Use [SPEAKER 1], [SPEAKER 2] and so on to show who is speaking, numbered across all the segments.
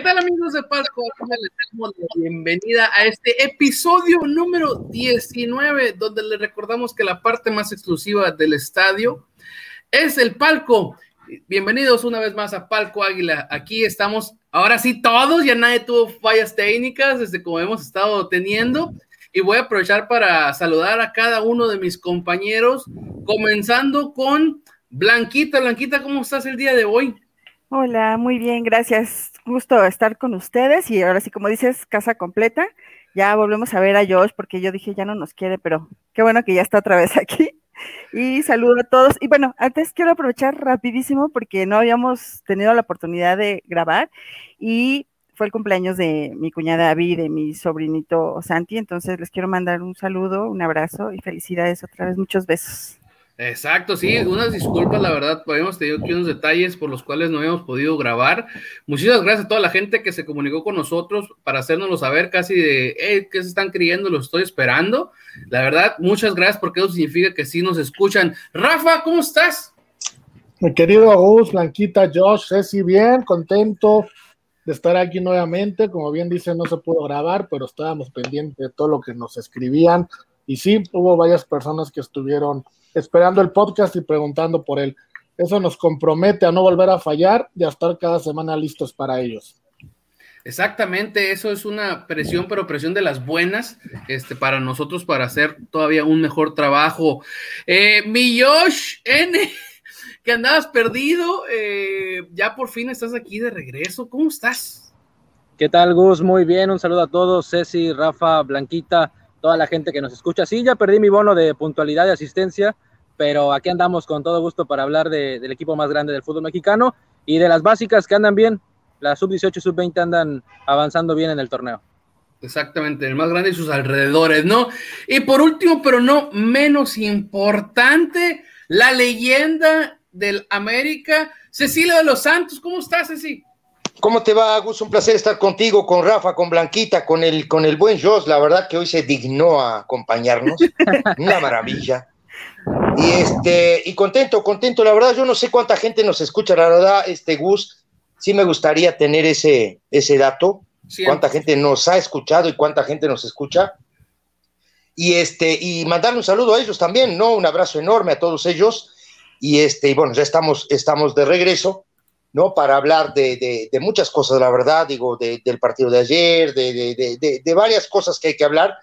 [SPEAKER 1] ¿Qué tal amigos de la bienvenida a este episodio número 19, donde les recordamos que la parte más exclusiva del estadio es el palco. Bienvenidos una vez más a Palco Águila. Aquí estamos, ahora sí todos, ya nadie tuvo fallas técnicas desde como hemos estado teniendo. Y voy a aprovechar para saludar a cada uno de mis compañeros, comenzando con Blanquita. Blanquita, ¿cómo estás el día de hoy?
[SPEAKER 2] Hola, muy bien, gracias. Gusto estar con ustedes y ahora sí, como dices, casa completa. Ya volvemos a ver a Josh porque yo dije ya no nos quiere, pero qué bueno que ya está otra vez aquí. Y saludo a todos. Y bueno, antes quiero aprovechar rapidísimo porque no habíamos tenido la oportunidad de grabar y fue el cumpleaños de mi cuñada Abby, de mi sobrinito Santi, entonces les quiero mandar un saludo, un abrazo y felicidades otra vez, muchos besos.
[SPEAKER 1] Exacto, sí, unas disculpas, la verdad, habíamos tenido aquí unos detalles por los cuales no habíamos podido grabar. Muchísimas gracias a toda la gente que se comunicó con nosotros para hacérnoslo saber casi de, ¿qué se están creyendo? Lo estoy esperando. La verdad, muchas gracias porque eso significa que sí nos escuchan. Rafa, ¿cómo estás?
[SPEAKER 3] Mi querido Agus, Blanquita, Josh, Ceci, bien, contento de estar aquí nuevamente. Como bien dice, no se pudo grabar, pero estábamos pendientes de todo lo que nos escribían. Y sí, hubo varias personas que estuvieron esperando el podcast y preguntando por él. Eso nos compromete a no volver a fallar y a estar cada semana listos para ellos.
[SPEAKER 1] Exactamente, eso es una presión, pero presión de las buenas, este, para nosotros, para hacer todavía un mejor trabajo. Eh, mi Josh N, que andabas perdido, eh, ya por fin estás aquí de regreso. ¿Cómo estás?
[SPEAKER 4] ¿Qué tal, Gus? Muy bien, un saludo a todos, Ceci, Rafa, Blanquita, toda la gente que nos escucha. Sí, ya perdí mi bono de puntualidad y asistencia, pero aquí andamos con todo gusto para hablar del equipo más grande del fútbol mexicano y de las básicas que andan bien. Las sub-18 y sub-20 andan avanzando bien en el torneo.
[SPEAKER 1] Exactamente, el más grande y sus alrededores, ¿no? Y por último, pero no menos importante, la leyenda del América, Cecilia de los Santos. ¿Cómo estás, Ceci?
[SPEAKER 5] ¿Cómo te va, Gus? Un placer estar contigo, con Rafa, con Blanquita, con el, con el buen Jos. La verdad que hoy se dignó a acompañarnos. Una maravilla. Y este, y contento, contento. La verdad, yo no sé cuánta gente nos escucha. La verdad, este Gus, sí me gustaría tener ese, ese dato. Cuánta gente nos ha escuchado y cuánta gente nos escucha. Y este, y mandarle un saludo a ellos también, ¿no? Un abrazo enorme a todos ellos. Y este, y bueno, ya estamos, estamos de regreso. ¿No? Para hablar de, muchas cosas, la verdad, digo, del partido de ayer, de, varias cosas que hay que hablar.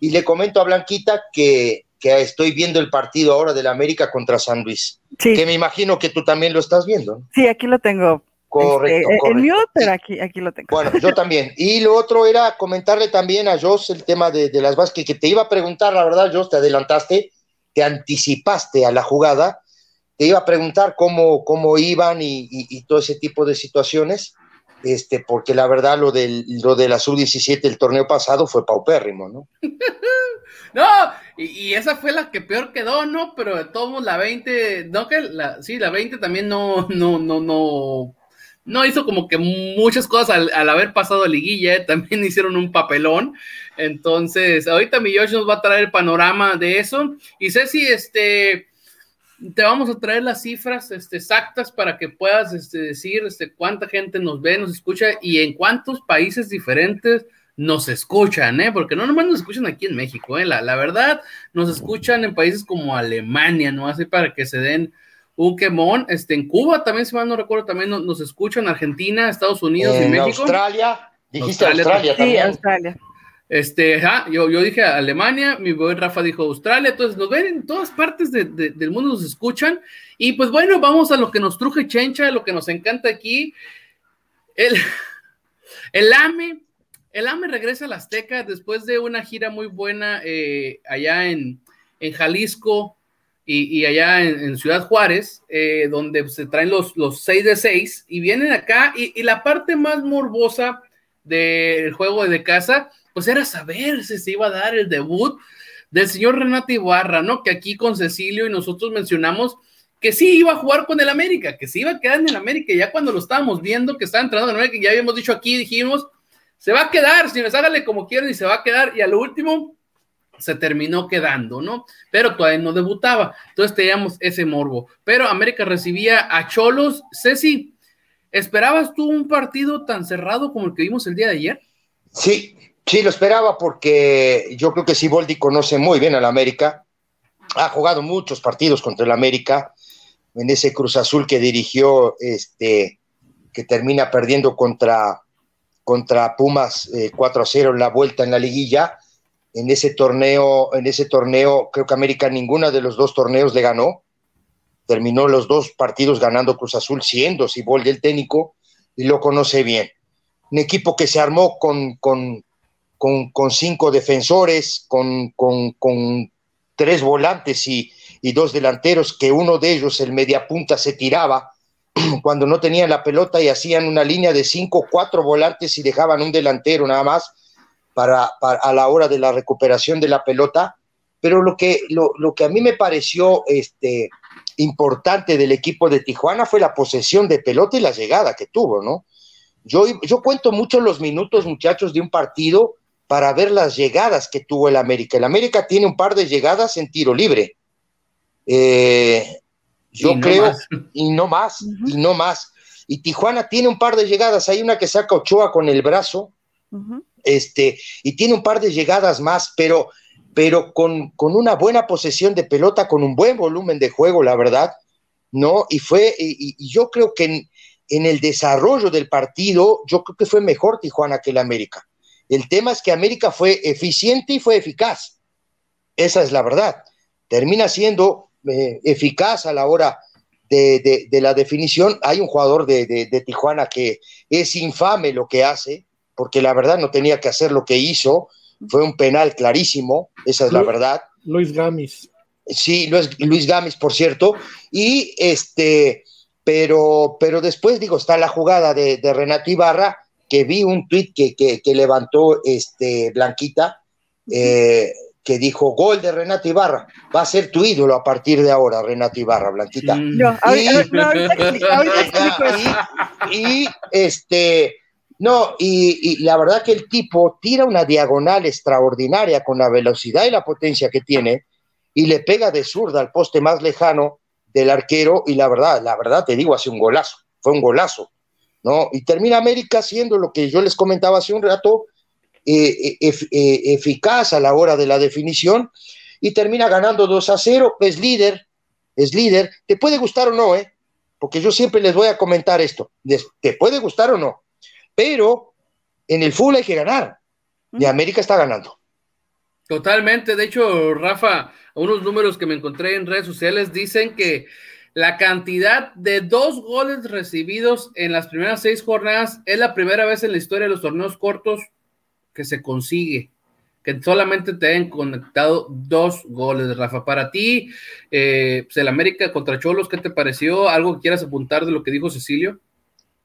[SPEAKER 5] Y le comento a Blanquita que, estoy viendo el partido ahora del América contra San Luis, que me imagino que tú también lo estás viendo.
[SPEAKER 2] Sí, aquí lo tengo.
[SPEAKER 5] Correcto,
[SPEAKER 2] este, correcto. mío, pero aquí, aquí lo tengo.
[SPEAKER 5] Bueno, yo también. Y lo otro era comentarle también a Jos el tema de, las bases, que te iba a preguntar, la verdad, Jos, te adelantaste, te anticipaste a la jugada te iba a preguntar cómo, cómo iban y, todo ese tipo de situaciones, este, porque la verdad lo, del, lo de la sub-17 el torneo pasado fue paupérrimo, ¿no?
[SPEAKER 1] no, y, esa fue la que peor quedó, ¿no? Pero de todos la 20, no que la, sí, la 20 también no, no, no, no, no hizo como que muchas cosas al, haber pasado a liguilla, ¿eh? también hicieron un papelón. Entonces, ahorita mi Josh nos va a traer el panorama de eso. Y si este te vamos a traer las cifras este, exactas para que puedas este, decir este, cuánta gente nos ve, nos escucha y en cuántos países diferentes nos escuchan, ¿eh? porque no nomás nos escuchan aquí en México, ¿eh? la, verdad, nos escuchan en países como Alemania, ¿no? Así para que se den un quemón. Este, en Cuba también, si mal no recuerdo, también nos, escuchan, Argentina, Estados Unidos y México.
[SPEAKER 5] Australia, dijiste Australia, también.
[SPEAKER 2] Sí, Australia.
[SPEAKER 1] Este, yo, yo dije Alemania, mi buen Rafa dijo Australia, entonces nos ven en todas partes del mundo, nos escuchan. Y pues bueno, vamos a lo que nos truje Chencha, lo que nos encanta aquí. El, el AME, el AME regresa a la Azteca después de una gira muy buena eh, allá en, Jalisco y, allá en, Ciudad Juárez, eh, donde se traen los, los 6 de 6 y vienen acá. Y, y la parte más morbosa del juego de casa pues era saber si se iba a dar el debut del señor Renato Ibarra, ¿no? Que aquí con Cecilio y nosotros mencionamos que sí iba a jugar con el América, que sí iba a quedar en el América, ya cuando lo estábamos viendo que estaba entrando en el América, ya habíamos dicho aquí, dijimos, se va a quedar, señores, hágale como quieran y se va a quedar, y a lo último se terminó quedando, ¿no? Pero todavía no debutaba, entonces teníamos ese morbo. Pero América recibía a Cholos, Ceci, ¿Esperabas tú un partido tan cerrado como el que vimos el día de ayer?
[SPEAKER 5] Sí, sí, lo esperaba porque yo creo que Siboldi conoce muy bien al América. Ha jugado muchos partidos contra el América en ese Cruz Azul que dirigió, este, que termina perdiendo contra, contra Pumas 4 eh, a 0 en la vuelta en la liguilla. En ese torneo, en ese torneo, creo que América ninguna de los dos torneos le ganó terminó los dos partidos ganando Cruz Azul, siendo Siboldi el técnico, y lo conoce bien. Un equipo que se armó con, con, con, cinco defensores, con, con tres volantes y, y, dos delanteros, que uno de ellos, el mediapunta, se tiraba cuando no tenían la pelota y hacían una línea de cinco, cuatro volantes y dejaban un delantero nada más para, para a la hora de la recuperación de la pelota. Pero lo que, lo, lo que a mí me pareció este, importante del equipo de Tijuana fue la posesión de pelota y la llegada que tuvo, ¿no? Yo, yo cuento mucho los minutos, muchachos, de un partido para ver las llegadas que tuvo el América. El América tiene un par de llegadas en tiro libre. Eh, yo creo, y no más, y no más. Y Tijuana tiene un par de llegadas. Hay una que saca Ochoa con el brazo, este, y tiene un par de llegadas más, pero pero con, una buena posesión de pelota, con un buen volumen de juego, la verdad, ¿no? Y fue, y, yo creo que en, en, el desarrollo del partido, yo creo que fue mejor Tijuana que el América. El tema es que América fue eficiente y fue eficaz. Esa es la verdad. Termina siendo eh, eficaz a la hora de, de, la definición. Hay un jugador de, de Tijuana que es infame lo que hace, porque la verdad no tenía que hacer lo que hizo fue un penal clarísimo, esa es la verdad.
[SPEAKER 3] Luis Gamis.
[SPEAKER 5] Sí, Luis, Luis Gamis, por cierto. Y este, pero, pero después digo, está la jugada de, Renato Ibarra, que vi un tuit que, que, levantó este Blanquita, eh, que dijo gol de Renato Ibarra, va a ser tu ídolo a partir de ahora, Renato Ibarra, Blanquita. y, este no, y, la verdad que el tipo tira una diagonal extraordinaria con la velocidad y la potencia que tiene y le pega de zurda al poste más lejano del arquero y la verdad, la verdad te digo, hace un golazo, fue un golazo, ¿no? Y termina América siendo lo que yo les comentaba hace un rato, eh, eh, eh, eficaz a la hora de la definición y termina ganando 2 a 0, es líder, es líder, te puede gustar o no, ¿eh? Porque yo siempre les voy a comentar esto, te puede gustar o no, pero en el fútbol hay que ganar. Y América está ganando.
[SPEAKER 1] Totalmente. De hecho, Rafa, unos números que me encontré en redes sociales dicen que la cantidad de dos goles recibidos en las primeras seis jornadas es la primera vez en la historia de los torneos cortos que se consigue. Que solamente te hayan conectado dos goles, Rafa. Para ti, eh, pues, el América contra Cholos, ¿qué te pareció? ¿Algo que quieras apuntar de lo que dijo Cecilio?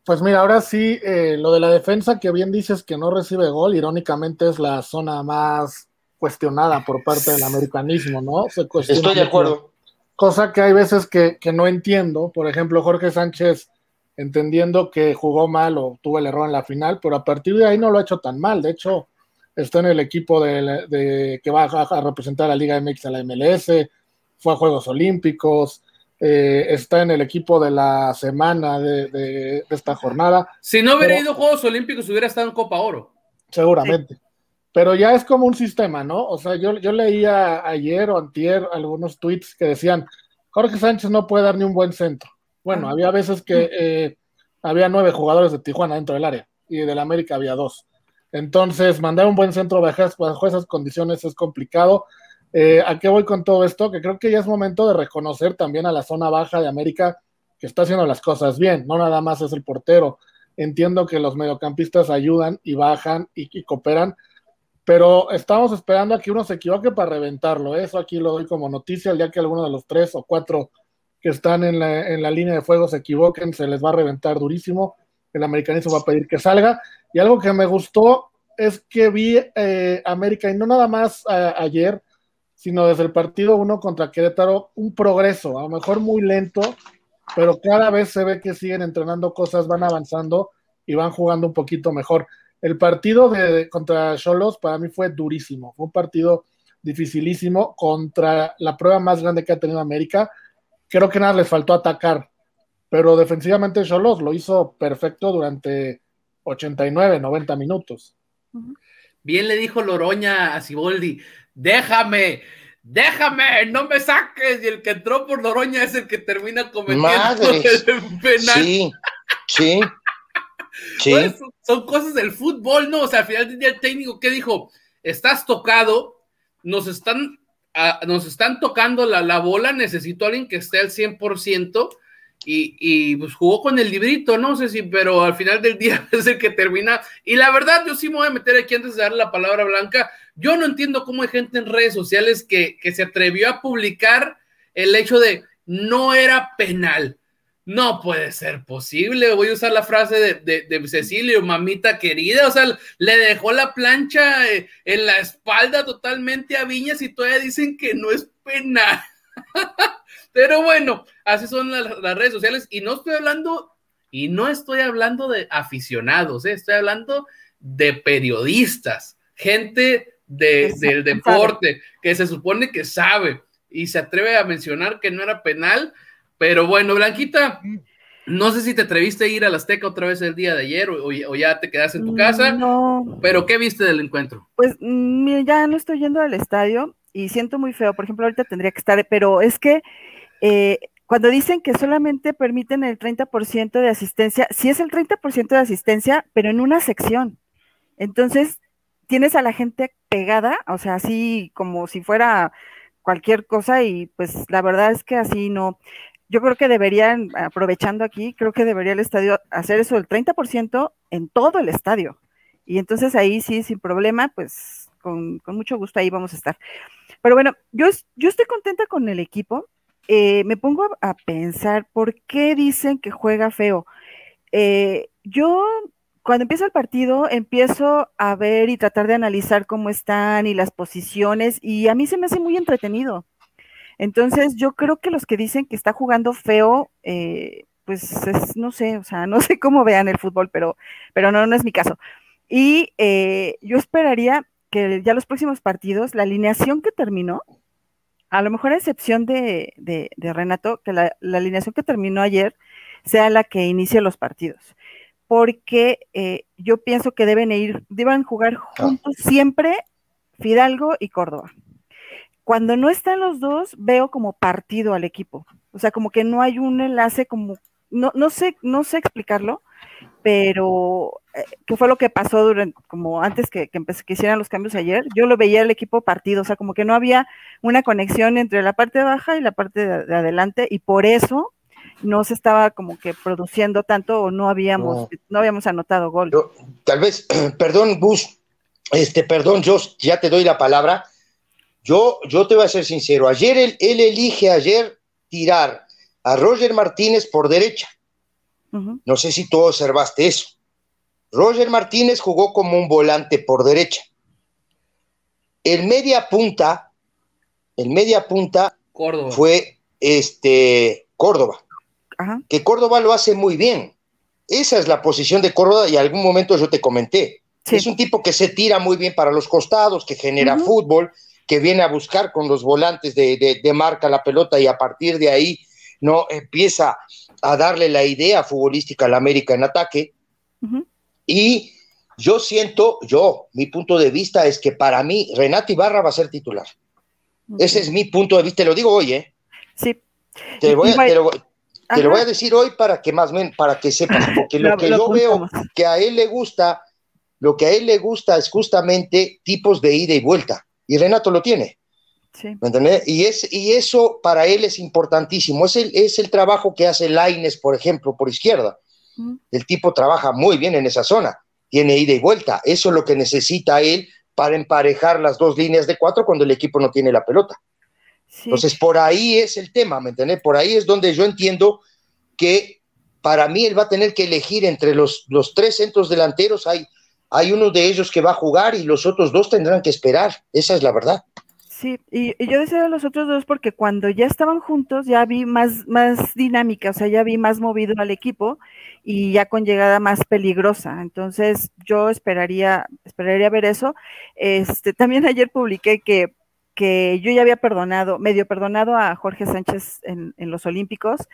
[SPEAKER 3] Pues mira, ahora sí, eh, lo de la defensa que bien dices que no recibe gol, irónicamente es la zona más cuestionada por parte del americanismo, ¿no?
[SPEAKER 5] Estoy de acuerdo.
[SPEAKER 3] Cosa que hay veces que, no entiendo. Por ejemplo, Jorge Sánchez, entendiendo que jugó mal o tuvo el error en la final, pero a partir de ahí no lo ha hecho tan mal. De hecho, está en el equipo de, que va a, representar a la Liga MX a la MLS, fue a Juegos Olímpicos, eh, está en el equipo de la semana de, esta jornada.
[SPEAKER 1] Si no hubiera ido a Juegos Olímpicos, hubiera estado en Copa Oro.
[SPEAKER 3] Seguramente. Pero ya es como un sistema, ¿no? O sea, yo, yo leía ayer o antier algunos tweets que decían, Jorge Sánchez no puede dar ni un buen centro. Bueno, había veces que eh, había nueve jugadores de Tijuana dentro del área y del América había dos. Entonces, mandar un buen centro bajo esas condiciones es complicado. Eh, ¿A qué voy con todo esto? Que creo que ya es momento de reconocer también a la zona baja de América que está haciendo las cosas bien, no nada más es el portero. Entiendo que los mediocampistas ayudan y bajan y, cooperan, pero estamos esperando a que uno se equivoque para reventarlo. Eso aquí lo doy como noticia. El día que alguno de los tres o cuatro que están en la, línea de fuego se equivoquen, se les va a reventar durísimo. El americanismo va a pedir que salga. Y algo que me gustó es que vi eh, América, y no nada más ayer, sino desde el partido uno contra Querétaro, un progreso, a lo mejor muy lento, pero cada vez se ve que siguen entrenando cosas, van avanzando y van jugando un poquito mejor. El partido de, contra Cholos para mí fue durísimo, fue un partido dificilísimo contra la prueba más grande que ha tenido América. Creo que nada les faltó atacar. pero defensivamente Cholos lo hizo perfecto durante 89, 90 minutos.
[SPEAKER 1] Bien le dijo Loroña a Siboldi, déjame, déjame, no me saques. Y el que entró por Loroña es el que termina cometiendo el
[SPEAKER 5] penal. Sí, sí.
[SPEAKER 1] Son cosas del fútbol, ¿no? O sea, al final del día el técnico, ¿qué dijo? Estás tocado, nos están, nos están tocando la, la, bola, necesito a alguien que esté al 100% y, pues jugó con el librito, no sé si, pero al final del día es el que termina. Y la verdad, yo sí me voy a meter aquí antes de darle la palabra blanca. Yo no entiendo cómo hay gente en redes sociales que, que se atrevió a publicar el hecho de no era penal. No puede ser posible. Voy a usar la frase de, de, Cecilio, mamita querida. O sea, le dejó la plancha eh, en la espalda totalmente a Viñas y todavía dicen que no es penal. Pero bueno, así son las, redes sociales y no estoy hablando, y no estoy hablando de aficionados, ¿eh? estoy hablando de periodistas, gente del deporte que se supone que sabe y se atreve a mencionar que no era penal. Pero bueno, Blanquita, no sé si te atreviste a ir a la Azteca otra vez el día de ayer o, ya te quedas en tu casa.
[SPEAKER 2] No.
[SPEAKER 1] Pero ¿qué viste del encuentro?
[SPEAKER 2] Pues mira, ya no estoy yendo al estadio y siento muy feo. Por ejemplo, ahorita tendría que estar, pero es que eh, cuando dicen que solamente permiten el 30% de asistencia, sí es el 30% de asistencia, pero en una sección. Entonces, tienes a la gente pegada, o sea, así como si fuera cualquier cosa y pues la verdad es que así no. Yo creo que deberían, aprovechando aquí, creo que debería el estadio hacer eso del 30% en todo el estadio. Y entonces ahí sí, sin problema, pues con, mucho gusto ahí vamos a estar. Pero bueno, yo, yo estoy contenta con el equipo. Eh, me pongo a, pensar por qué dicen que juega feo. Eh, yo cuando empieza el partido empiezo a ver y tratar de analizar cómo están y las posiciones y a mí se me hace muy entretenido. Entonces yo creo que los que dicen que está jugando feo, eh, pues no sé, o sea, no sé cómo vean el fútbol, pero, pero no, no es mi caso. Y yo esperaría que ya los próximos partidos, la alineación que terminó, a lo mejor a excepción de, Renato, que la, alineación que terminó ayer sea la que inicie los partidos. Porque eh, yo pienso que deben ir, deben jugar juntos siempre Fidalgo y Córdoba. Cuando no están los dos, veo como partido al equipo. O sea, como que no hay un enlace, como, no, no sé, no sé explicarlo, pero eh, ¿qué fue lo que pasó durante, como antes que, que, que, hicieran los cambios ayer? Yo lo veía el equipo partido, o sea, como que no había una conexión entre la parte baja y la parte de, adelante, y por eso no se estaba como que produciendo tanto o no habíamos, no, habíamos anotado gol.
[SPEAKER 5] tal vez, perdón, Gus, este, perdón, yo ya te doy la palabra. Yo, yo te voy a ser sincero, ayer él, él elige ayer tirar a Roger Martínez por derecha no sé si tú observaste eso. Roger Martínez jugó como un volante por derecha. El media punta, el media punta fue este Córdoba. Que Córdoba lo hace muy bien. Esa es la posición de Córdoba y algún momento yo te comenté. Es un tipo que se tira muy bien para los costados, que genera fútbol, que viene a buscar con los volantes de, de, marca la pelota y a partir de ahí no empieza a darle la idea futbolística al América en ataque. Y yo siento, yo, mi punto de vista es que para mí Renato Ibarra va a ser titular. Ese es mi punto de vista, te lo digo hoy, ¿eh?
[SPEAKER 2] Sí.
[SPEAKER 5] Te, voy a, lo, voy a decir hoy para que más para que sepas, porque lo, que yo veo que a él le gusta, lo que a él le gusta es justamente tipos de ida y vuelta, y Renato lo tiene. ¿Me Y, es, y eso para él es importantísimo. Es el, es el trabajo que hace Laines, por ejemplo, por izquierda. El tipo trabaja muy bien en esa zona. Tiene ida y vuelta. Eso es lo que necesita él para emparejar las dos líneas de cuatro cuando el equipo no tiene la pelota. Entonces, por ahí es el tema, ¿me entiendes? Por ahí es donde yo entiendo que para mí él va a tener que elegir entre los, los tres centros delanteros. Hay, hay uno de ellos que va a jugar y los otros dos tendrán que esperar. Esa es la verdad.
[SPEAKER 2] Sí, y, yo decía de los otros dos porque cuando ya estaban juntos ya vi más, más dinámica, o sea, ya vi más movido al equipo y ya con llegada más peligrosa. Entonces, yo esperaría, esperaría ver eso. Este, también ayer publiqué que que yo ya había perdonado, medio perdonado a Jorge Sánchez en, los Olímpicos,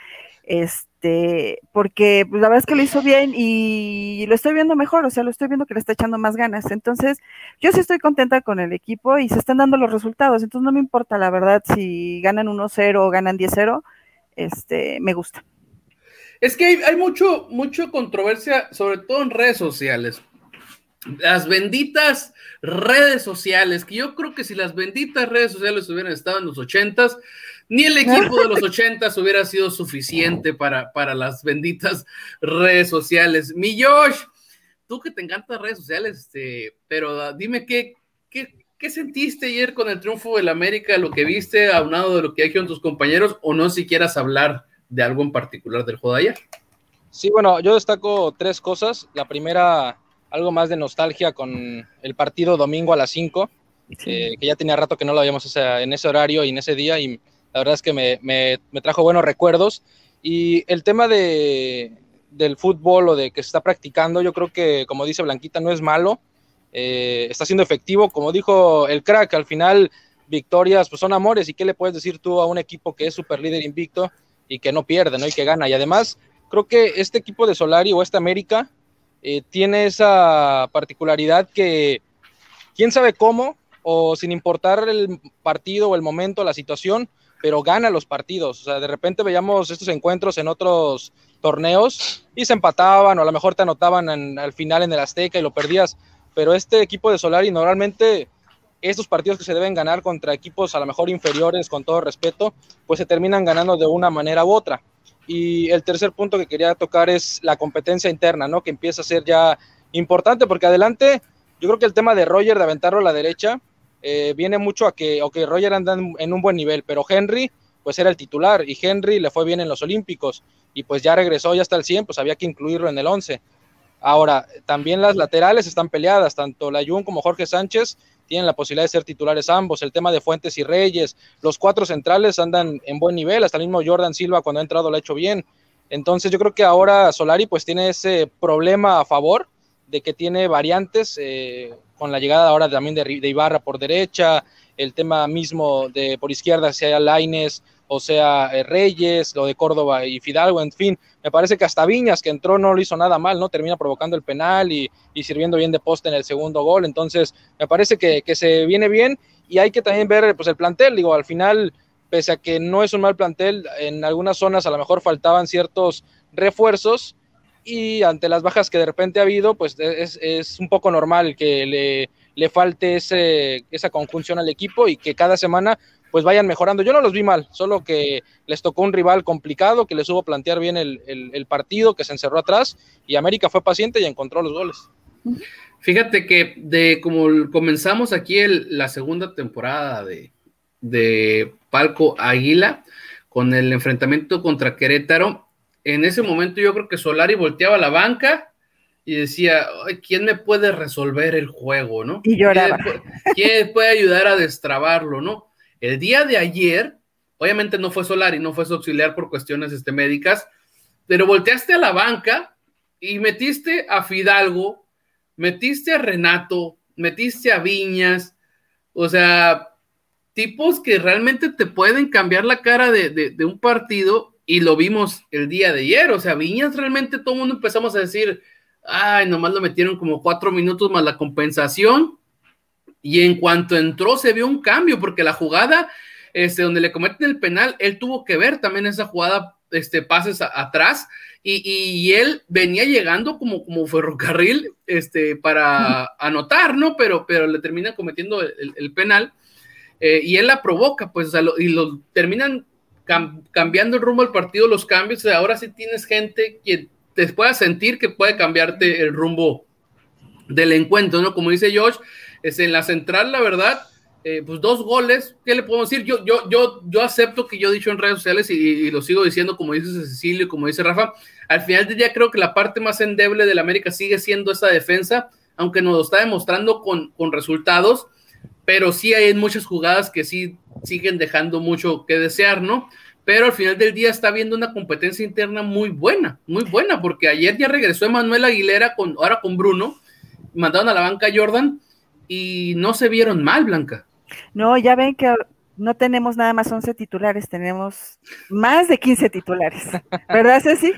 [SPEAKER 2] este, porque pues, la verdad es que lo hizo bien y lo estoy viendo mejor, o sea, lo estoy viendo que le está echando más ganas. Entonces, yo sí estoy contenta con el equipo y se están dando los resultados, entonces no me importa la verdad si ganan 1-0 o ganan 10-0, este, me gusta.
[SPEAKER 1] Es que hay, hay, mucho, mucho controversia, sobre todo en redes sociales. Las benditas redes sociales, que yo creo que si las benditas redes sociales hubieran estado en los ochentas, ni el equipo de los ochentas hubiera sido suficiente para, para las benditas redes sociales. Mi Josh, tú que te encantan redes sociales, este, pero dime qué, qué, qué sentiste ayer con el triunfo del América, lo que viste, aunado de lo que con tus compañeros, o no si quieras hablar de algo en particular del juego de ayer.
[SPEAKER 4] Sí, bueno, yo destaco tres cosas. La primera, algo más de nostalgia con el partido domingo a las 5, eh, que ya tenía rato que no lo habíamos en ese horario y en ese día, y la verdad es que me, me, trajo buenos recuerdos. Y el tema de, del fútbol o de que se está practicando, yo creo que, como dice Blanquita, no es malo, eh, está siendo efectivo. Como dijo el crack, al final victorias pues son amores. ¿Y qué le puedes decir tú a un equipo que es super líder invicto y que no pierde, ¿no? Y que gana. Y además, creo que este equipo de Solari o esta América eh, tiene esa particularidad que quién sabe cómo, o sin importar el partido o el momento, la situación, pero gana los partidos. O sea, de repente veíamos estos encuentros en otros torneos y se empataban o a lo mejor te anotaban al final en el Azteca y lo perdías. Pero este equipo de Solari normalmente estos partidos que se deben ganar contra equipos a lo mejor inferiores, con todo respeto, pues se terminan ganando de una manera u otra. Y el tercer punto que quería tocar es la competencia interna, ¿no? Que empieza a ser ya importante, porque adelante, yo creo que el tema de Roger de aventarlo a la derecha eh, viene mucho a que, ok, Roger anda en un buen nivel, pero Henry, pues era el titular, y Henry le fue bien en los Olímpicos, y pues ya regresó, ya hasta el 100, pues había que incluirlo en el 11. Ahora, también las laterales están peleadas, tanto Layun como Jorge Sánchez tienen la posibilidad de ser titulares ambos. El tema de Fuentes y Reyes, los cuatro centrales andan en buen nivel, hasta el mismo Jordan Silva cuando ha entrado lo ha hecho bien. Entonces yo creo que ahora Solari pues tiene ese problema a favor de que tiene variantes eh, con la llegada ahora también de, Ibarra por derecha, el tema mismo de por izquierda sea Laines o sea eh, Reyes, lo de Córdoba y Fidalgo, en fin, me parece que hasta Viñas, que entró, no lo hizo nada mal, ¿no? Termina provocando el penal y, sirviendo bien de poste en el segundo gol, entonces me parece que, se viene bien y hay que también ver pues el plantel, digo, al final, pese a que no es un mal plantel, en algunas zonas a lo mejor faltaban ciertos refuerzos y ante las bajas que de repente ha habido, pues es, es un poco normal que le, le falte ese, esa conjunción al equipo y que cada semana pues vayan mejorando. Yo no los vi mal, solo que les tocó un rival complicado, que les hubo plantear bien el, partido, que se encerró atrás y América fue paciente y encontró los goles.
[SPEAKER 1] Fíjate que de como comenzamos aquí la segunda temporada de, de Palco Águila con el enfrentamiento contra Querétaro, en ese momento yo creo que Solari volteaba la banca y decía, ¿quién me puede resolver el juego, no?
[SPEAKER 2] Y lloraba.
[SPEAKER 1] ¿Quién puede ayudar a destrabarlo, no? El día de ayer, obviamente no fue Solari, no fue su auxiliar por cuestiones este, médicas, pero volteaste a la banca y metiste a Fidalgo, metiste a Renato, metiste a Viñas, o sea, tipos que realmente te pueden cambiar la cara de, un partido y lo vimos el día de ayer, o sea, Viñas realmente todo el mundo empezamos a decir, ay, nomás lo metieron como cuatro minutos más la compensación y en cuanto entró, se vio un cambio, porque la jugada este, donde le cometen el penal, él tuvo que ver también esa jugada, este, pases atrás, y, él venía llegando como, como ferrocarril este, para anotar, ¿no? Pero, pero le termina cometiendo el, penal, eh, y él la provoca, pues, y lo terminan cambiando el rumbo del partido, los cambios, ahora sí tienes gente que te pueda sentir que puede cambiarte el rumbo del encuentro, ¿no? Como dice Josh, es en la central, la verdad, eh, pues dos goles, ¿qué le podemos decir? Yo, yo, yo, yo acepto que yo he dicho en redes sociales y, lo sigo diciendo, como dice Cecilio, como dice Rafa, al final del día creo que la parte más endeble del América sigue siendo esa defensa, aunque nos lo está demostrando con, con resultados, pero sí hay muchas jugadas que sí siguen dejando mucho que desear, ¿no? Pero al final del día está viendo una competencia interna muy buena, muy buena, porque ayer ya regresó Emanuel Aguilera, con, ahora con Bruno, mandaron a la banca Jordan, y no se vieron mal, Blanca.
[SPEAKER 2] No, ya ven que no tenemos nada más 11 titulares, tenemos más de 15 titulares. ¿Verdad, Ceci?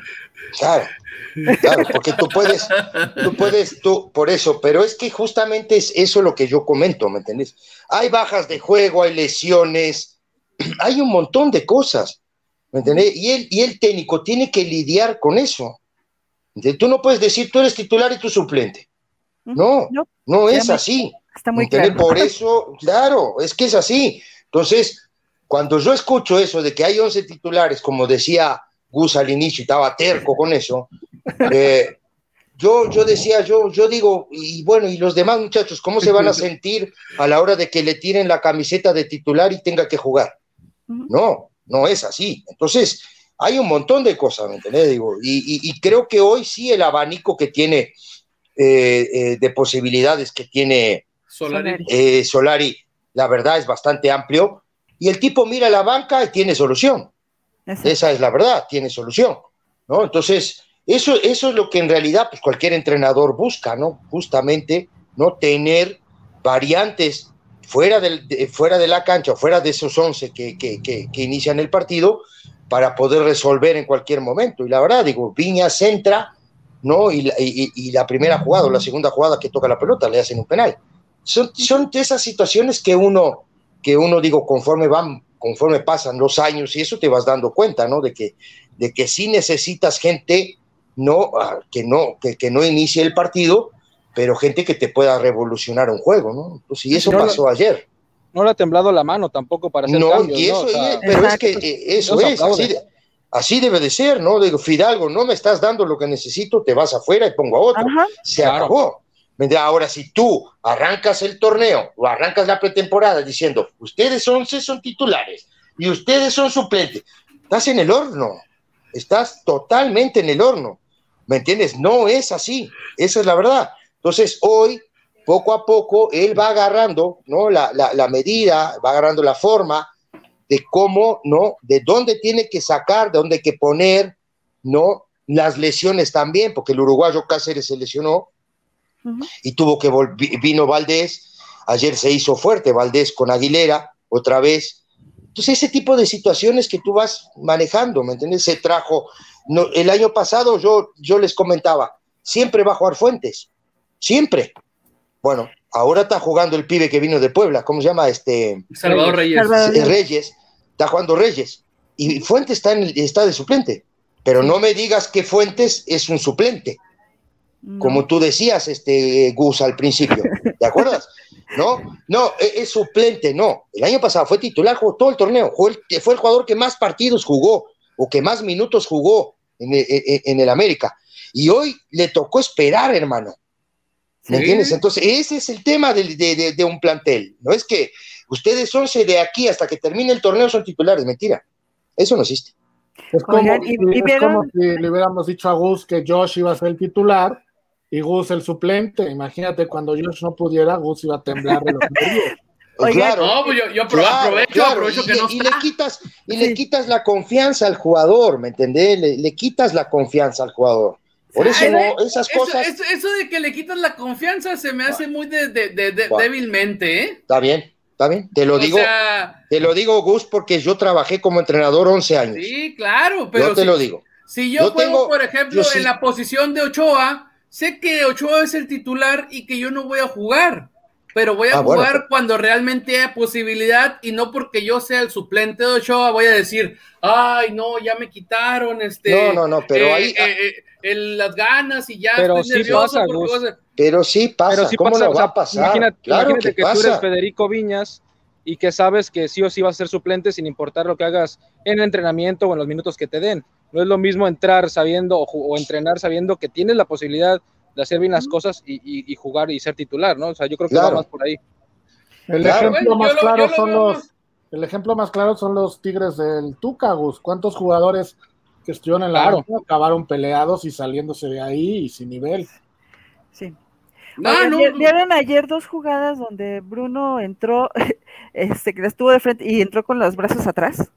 [SPEAKER 5] Claro, claro, porque tú puedes, tú puedes, tú, por eso, pero es que justamente es eso lo que yo comento, ¿me entiendes? Hay bajas de juego, hay lesiones, hay un montón de cosas, ¿me entiendes? Y el, y el técnico tiene que lidiar con eso. Tú no puedes decir, tú eres titular y tú suplente. No, no, es así.
[SPEAKER 2] Está muy claro.
[SPEAKER 5] Por eso, claro, es que es así. Entonces, cuando yo escucho eso de que hay 11 titulares, como decía Gus al inicio, y estaba terco con eso, eh, yo, yo decía, yo, yo digo, y bueno, y los demás muchachos, ¿cómo se van a sentir a la hora de que le tiren la camiseta de titular y tenga que jugar? No, no es así. Entonces, hay un montón de cosas, ¿me entiendes? Digo, y, creo que hoy sí el abanico que tiene eh, eh, de posibilidades que tiene Solari. Solari la verdad es bastante amplio, y el tipo mira la banca y tiene solución. Esa es la verdad, tiene solución, ¿no? Entonces, eso, eso es lo que en realidad pues, cualquier entrenador busca, ¿no? Justamente, ¿no? Tener variantes fuera, del, de, fuera de la cancha, fuera de esos 11 que, que, que, inician el partido, para poder resolver en cualquier momento. Y la verdad, digo, Viña centra, ¿no? Y, y, y la primera jugada o la segunda jugada que toca la pelota le hacen un penal son, son de esas situaciones que uno, que uno digo, conforme van, conforme pasan los años y eso te vas dando cuenta, ¿no? De que, de que sí necesitas gente, no, ah, que no, que, que no inicie el partido, pero gente que te pueda revolucionar un juego, ¿no? Pues, y eso pasó ayer.
[SPEAKER 4] No le ha temblado la mano tampoco para hacer
[SPEAKER 5] no,
[SPEAKER 4] cambios,
[SPEAKER 5] y eso, pero es que eh, eso es, así, así, debe de ser, ¿no? Digo, Fidalgo, no me estás dando lo que necesito, te vas afuera y pongo a otro. Se acabó. Ahora, si tú arrancas el torneo o arrancas la pretemporada diciendo, ustedes 11 son titulares y ustedes son suplentes, estás en el horno, estás totalmente en el horno, ¿me entiendes? No es así, esa es la verdad. Entonces, hoy, poco a poco, él va agarrando, ¿no? La, la medida, va agarrando la forma de cómo, ¿no? De dónde tiene que sacar, de dónde que poner, ¿no? Las lesiones también, porque el uruguayo Cáceres se lesionó, y tuvo que volver, vino Valdés, ayer se hizo fuerte Valdés con Aguilera, otra vez. Entonces, ese tipo de situaciones que tú vas manejando, ¿me entiendes? Se trajo, no, el año pasado yo, yo les comentaba, siempre va a jugar Fuentes, siempre. Bueno, ahora está jugando el pibe que vino de Puebla, ¿cómo se llama? Este,
[SPEAKER 1] Salvador Reyes.
[SPEAKER 5] Reyes, está jugando Reyes. Y Fuentes está, en está de suplente. Pero no me digas que Fuentes es un suplente como tú decías, este Gus al principio, ¿te acuerdas? No, no, e, es, suplente, no. El año pasado fue titular, jugó todo el torneo, fue el, fue el jugador que más partidos jugó o que más minutos jugó en, e, e, en, el América. Y hoy le tocó esperar, hermano. ¿Me entiendes? Entonces, ese es el tema de, de, de, un plantel. No es que ustedes 11 de aquí hasta que termine el torneo son titulares, mentira. Eso no existe.
[SPEAKER 3] Es como, y, es como si le hubiéramos dicho a Gus que Josh iba a ser el titular y Gus el suplente. Imagínate cuando Josh no pudiera, Gus iba a temblar de los
[SPEAKER 5] claro,
[SPEAKER 1] no, pues yo, yo aprovecho, aprovecho
[SPEAKER 5] y,
[SPEAKER 1] que no
[SPEAKER 5] y le quitas y le quitas la confianza al jugador, ¿me entendés? Le, le quitas la confianza al jugador. Por eso no, esas cosas.
[SPEAKER 1] Eso, eso, de que le quitas la confianza se me hace muy de, de, de, débilmente, ¿eh?
[SPEAKER 5] Está bien, está bien. Te lo o digo, sea... te lo digo, Gus, porque yo trabajé como entrenador 11 años.
[SPEAKER 1] Sí, claro, pero.
[SPEAKER 5] Yo te
[SPEAKER 1] si,
[SPEAKER 5] lo digo.
[SPEAKER 1] Si yo, yo juego, tengo, por ejemplo, en sí. la posición de Ochoa, sé que Ochoa es el titular y que yo no voy a jugar, pero voy a ah, jugar bueno. Cuando realmente haya posibilidad y no porque yo sea el suplente de Ochoa voy a decir, ay, no, ya me quitaron este.
[SPEAKER 5] No, no, no, pero
[SPEAKER 1] eh,
[SPEAKER 5] ahí.
[SPEAKER 1] Eh, eh, el, las ganas y ya
[SPEAKER 4] pero
[SPEAKER 1] estoy
[SPEAKER 4] sí
[SPEAKER 1] nervioso.
[SPEAKER 4] Pasa,
[SPEAKER 1] a...
[SPEAKER 5] Pero sí pasa,
[SPEAKER 4] pero sí
[SPEAKER 5] ¿cómo
[SPEAKER 4] pasa,
[SPEAKER 5] no
[SPEAKER 4] o
[SPEAKER 5] va a pasar?
[SPEAKER 4] Imagínate,
[SPEAKER 5] claro
[SPEAKER 4] imagínate
[SPEAKER 5] que,
[SPEAKER 4] que,
[SPEAKER 5] pasa.
[SPEAKER 4] tú eres Federico Viñas y que sabes que sí o sí vas a ser suplente sin importar lo que hagas en el entrenamiento o en los minutos que te den. No es lo mismo entrar sabiendo o, o entrenar sabiendo que tienes la posibilidad de hacer bien las cosas y, y, y, jugar y ser titular, ¿no? O sea, yo creo que
[SPEAKER 5] claro.
[SPEAKER 4] va más por ahí.
[SPEAKER 3] El
[SPEAKER 5] Claro.
[SPEAKER 3] ejemplo más
[SPEAKER 1] lo-
[SPEAKER 3] claro
[SPEAKER 1] lo
[SPEAKER 3] son los
[SPEAKER 1] más-
[SPEAKER 3] el ejemplo más claro son los Tigres del Tucagus. ¿Cuántos jugadores que estuvieron en la
[SPEAKER 4] Claro.
[SPEAKER 3] banca acabaron peleados y saliéndose de ahí y sin nivel?
[SPEAKER 2] Sí.
[SPEAKER 1] No,
[SPEAKER 2] Oigan,
[SPEAKER 1] no,
[SPEAKER 2] ¿vi- ¿Vieron ayer dos jugadas donde Bruno entró, este, que estuvo de frente y entró con los brazos atrás?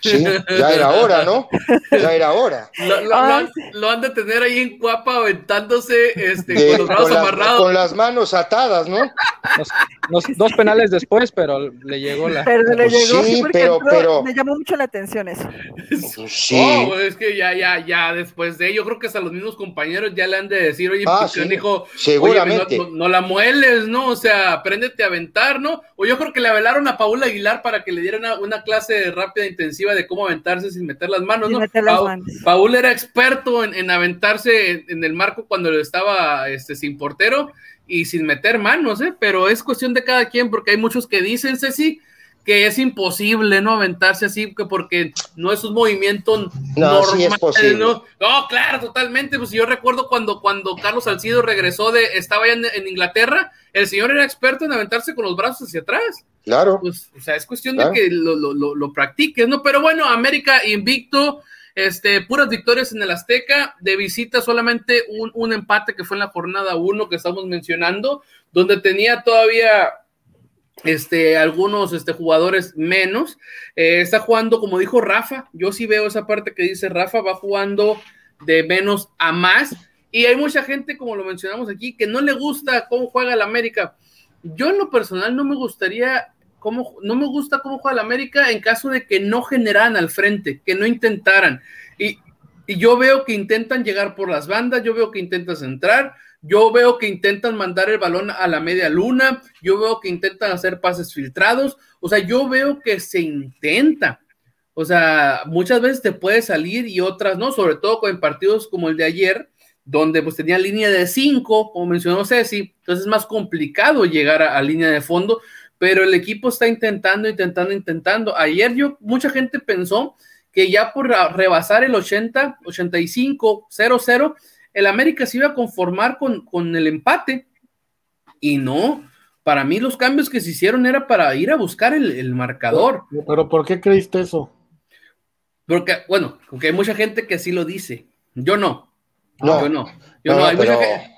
[SPEAKER 5] Sí, ya era hora, ¿no? Ya era hora.
[SPEAKER 1] Lo, lo- lo han, lo han de tener ahí en Cuapa aventándose este,
[SPEAKER 5] De-
[SPEAKER 1] con los brazos
[SPEAKER 5] con, las,
[SPEAKER 1] amarrados.
[SPEAKER 5] con las manos atadas, ¿no?
[SPEAKER 4] Nos- nos- dos penales después, pero le llegó la.
[SPEAKER 2] Pero le
[SPEAKER 5] Pues
[SPEAKER 2] llegó,
[SPEAKER 5] sí, pero-
[SPEAKER 2] entró,
[SPEAKER 5] pero-
[SPEAKER 2] me llamó mucho la atención eso.
[SPEAKER 5] Pues sí.
[SPEAKER 1] Oh, es que ya, ya, ya, después de yo creo que hasta los mismos compañeros ya le han de decir, oye,
[SPEAKER 5] Ah,
[SPEAKER 1] pues,
[SPEAKER 5] sí,
[SPEAKER 1] canijo,
[SPEAKER 5] seguramente.
[SPEAKER 1] oye, no, no- no la mueles, ¿no? O sea, apréndete a aventar, ¿no? O yo creo que le avelaron a Paula Aguilar para que le diera una, una clase rápida, intensiva de cómo aventarse sin meter las manos,
[SPEAKER 2] Sin
[SPEAKER 1] ¿no?
[SPEAKER 2] meter las manos.
[SPEAKER 1] Paul era experto en, en aventarse en, en el marco cuando estaba este, sin portero y sin meter manos, ¿eh? Pero es cuestión de cada quien, porque hay muchos que dicen, Ceci, que es imposible, ¿no? Aventarse así, que porque no es un movimiento
[SPEAKER 5] No, sí es posible.
[SPEAKER 1] ¿no? No, claro, totalmente. Pues yo recuerdo cuando, cuando Carlos Salcido regresó de, estaba allá en, en Inglaterra, el señor era experto en aventarse con los brazos hacia atrás
[SPEAKER 5] Claro.
[SPEAKER 1] pues, o sea, es cuestión
[SPEAKER 5] Claro.
[SPEAKER 1] de que lo, lo, lo, lo practiques, ¿no? Pero bueno, América invicto, este, puras victorias en el Azteca, de visita solamente un, un empate que fue en la jornada 1 que estamos mencionando, donde tenía todavía este, algunos este, jugadores menos. Eh, está jugando, como dijo Rafa, yo sí veo esa parte que dice Rafa, va jugando de menos a más. Y hay mucha gente, como lo mencionamos aquí, que no le gusta cómo juega el América. Yo en lo personal no me gustaría cómo, no me gusta cómo juega el América en caso de que no generaran al frente, que no intentaran. Y, yo veo que intentan llegar por las bandas, yo veo que intentan centrar, yo veo que intentan mandar el balón a la media luna, yo veo que intentan hacer pases filtrados, o sea, yo veo que se intenta. O sea, muchas veces te puede salir y otras no, sobre todo con partidos como el de ayer, donde pues tenía línea de 5, como mencionó Ceci, entonces es más complicado llegar a, a, línea de fondo, pero el equipo está intentando, intentando, intentando. Ayer yo, mucha gente pensó que ya por rebasar el 80, 85, 0-0, el América se iba a conformar con, con el empate, y no, para mí los cambios que se hicieron era para ir a buscar el, el marcador.
[SPEAKER 3] Pero ¿por qué creíste eso?
[SPEAKER 1] Porque, bueno, porque hay mucha gente que así lo dice. Yo no.
[SPEAKER 5] No,
[SPEAKER 1] yo no. Yo
[SPEAKER 5] no,
[SPEAKER 1] no, hay
[SPEAKER 5] pero,
[SPEAKER 1] mucha gente-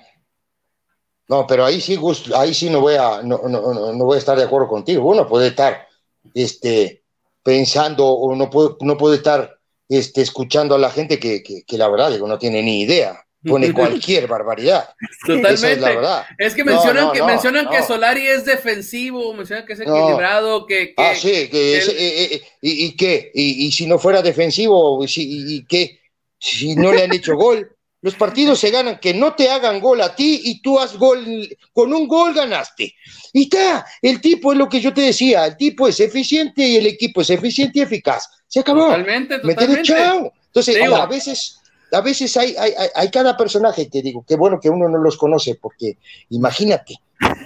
[SPEAKER 5] no, pero ahí sí, ahí sí no voy a, no, no, no, voy a estar de acuerdo contigo. Uno puede estar este, pensando o no puede, no puede estar este, escuchando a la gente que, que, que la verdad digo, no tiene ni idea. Pone cualquier barbaridad.
[SPEAKER 1] Totalmente.
[SPEAKER 5] Esa es la verdad.
[SPEAKER 1] Es que mencionan,
[SPEAKER 5] no,
[SPEAKER 1] que,
[SPEAKER 5] no,
[SPEAKER 1] mencionan que Solari es defensivo, mencionan que es equilibrado, que, que-
[SPEAKER 5] Ah, sí, que es-
[SPEAKER 1] el-
[SPEAKER 5] eh, eh, y, y qué? Y, y si no fuera defensivo, y, si- y- y qué? Si no le han hecho gol. Los partidos se ganan que no te hagan gol a ti y tú has gol, con un gol ganaste. Y está, el tipo es lo que yo te decía, el tipo es eficiente y el equipo es eficiente y eficaz. Se acabó.
[SPEAKER 1] totalmente, totalmente.
[SPEAKER 5] Chao. Entonces,
[SPEAKER 1] Digo-
[SPEAKER 5] a veces, a veces hay, hay, hay- hay cada personaje, te digo, qué bueno que uno no los conoce, porque imagínate,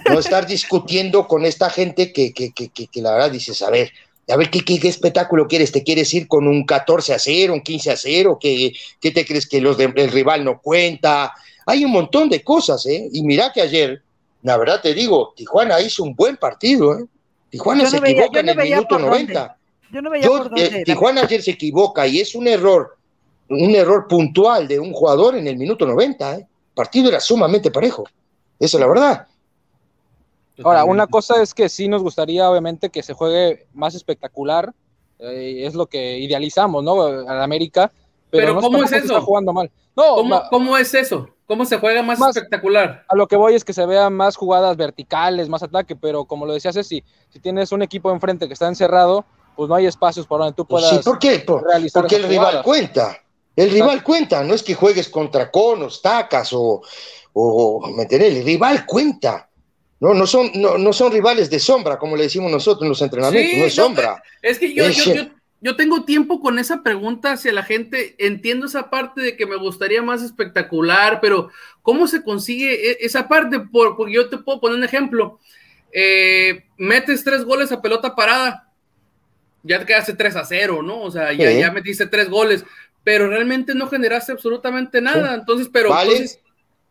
[SPEAKER 5] no estar discutiendo con esta gente que, que, que, que, que la verdad dices, a ver, a ver, ¿qué, qué, qué espectáculo quieres? ¿Te quieres ir con un 14 a 0, un 15 a 0? ¿Qué, qué te crees que los de- el rival no cuenta? Hay un montón de cosas, ¿eh? Y mira que ayer, la verdad te digo, Tijuana hizo un buen partido, ¿eh? Tijuana
[SPEAKER 2] Yo
[SPEAKER 5] se
[SPEAKER 2] no veía-
[SPEAKER 5] equivoca en el minuto
[SPEAKER 2] por dónde.
[SPEAKER 5] 90.
[SPEAKER 2] Yo no veía
[SPEAKER 5] Yo,
[SPEAKER 2] por
[SPEAKER 5] eh,
[SPEAKER 2] dónde. la-
[SPEAKER 5] Tijuana ayer se equivoca y es un error, un error puntual de un jugador en el minuto 90. ¿eh? El partido era sumamente parejo. Esa es la verdad.
[SPEAKER 4] Ahora, una cosa es que sí nos gustaría, obviamente, que se juegue más espectacular. eh, es lo que idealizamos, ¿no? Al América. Pero,
[SPEAKER 1] Pero
[SPEAKER 4] no
[SPEAKER 1] ¿cómo es
[SPEAKER 4] se
[SPEAKER 1] eso?
[SPEAKER 4] Está jugando mal. No,
[SPEAKER 1] ¿Cómo, es eso? ¿Cómo se juega más,
[SPEAKER 4] Más-
[SPEAKER 1] espectacular?
[SPEAKER 4] a lo que voy es que se vean más jugadas verticales, más ataque, pero como lo decía Ceci, si tienes un equipo enfrente que está encerrado, pues no hay espacios para donde tú
[SPEAKER 5] Pues
[SPEAKER 4] puedas
[SPEAKER 5] sí, ¿por qué? Por-
[SPEAKER 4] realizar
[SPEAKER 5] porque el rival
[SPEAKER 4] jugadas.
[SPEAKER 5] cuenta. El rival cuenta, no es que juegues contra conos, tacas o, o ¿me entendés? El rival cuenta. No, no son, no, no son rivales de sombra, como le decimos nosotros en los entrenamientos,
[SPEAKER 1] Sí,
[SPEAKER 5] no es
[SPEAKER 1] no,
[SPEAKER 5] sombra.
[SPEAKER 1] Es que yo,
[SPEAKER 5] Es-
[SPEAKER 1] yo, yo, yo tengo tiempo con esa pregunta hacia la gente. Entiendo esa parte de que me gustaría más espectacular, pero ¿cómo se consigue e- esa parte? Por, porque yo te puedo poner un ejemplo. Eh, metes tres goles a pelota parada, ya te quedaste 3 a 0, ¿no? O sea, ya,
[SPEAKER 5] Sí.
[SPEAKER 1] ya metiste tres goles, pero realmente no generaste absolutamente nada. Entonces, pero.
[SPEAKER 5] Vale,
[SPEAKER 1] entonces,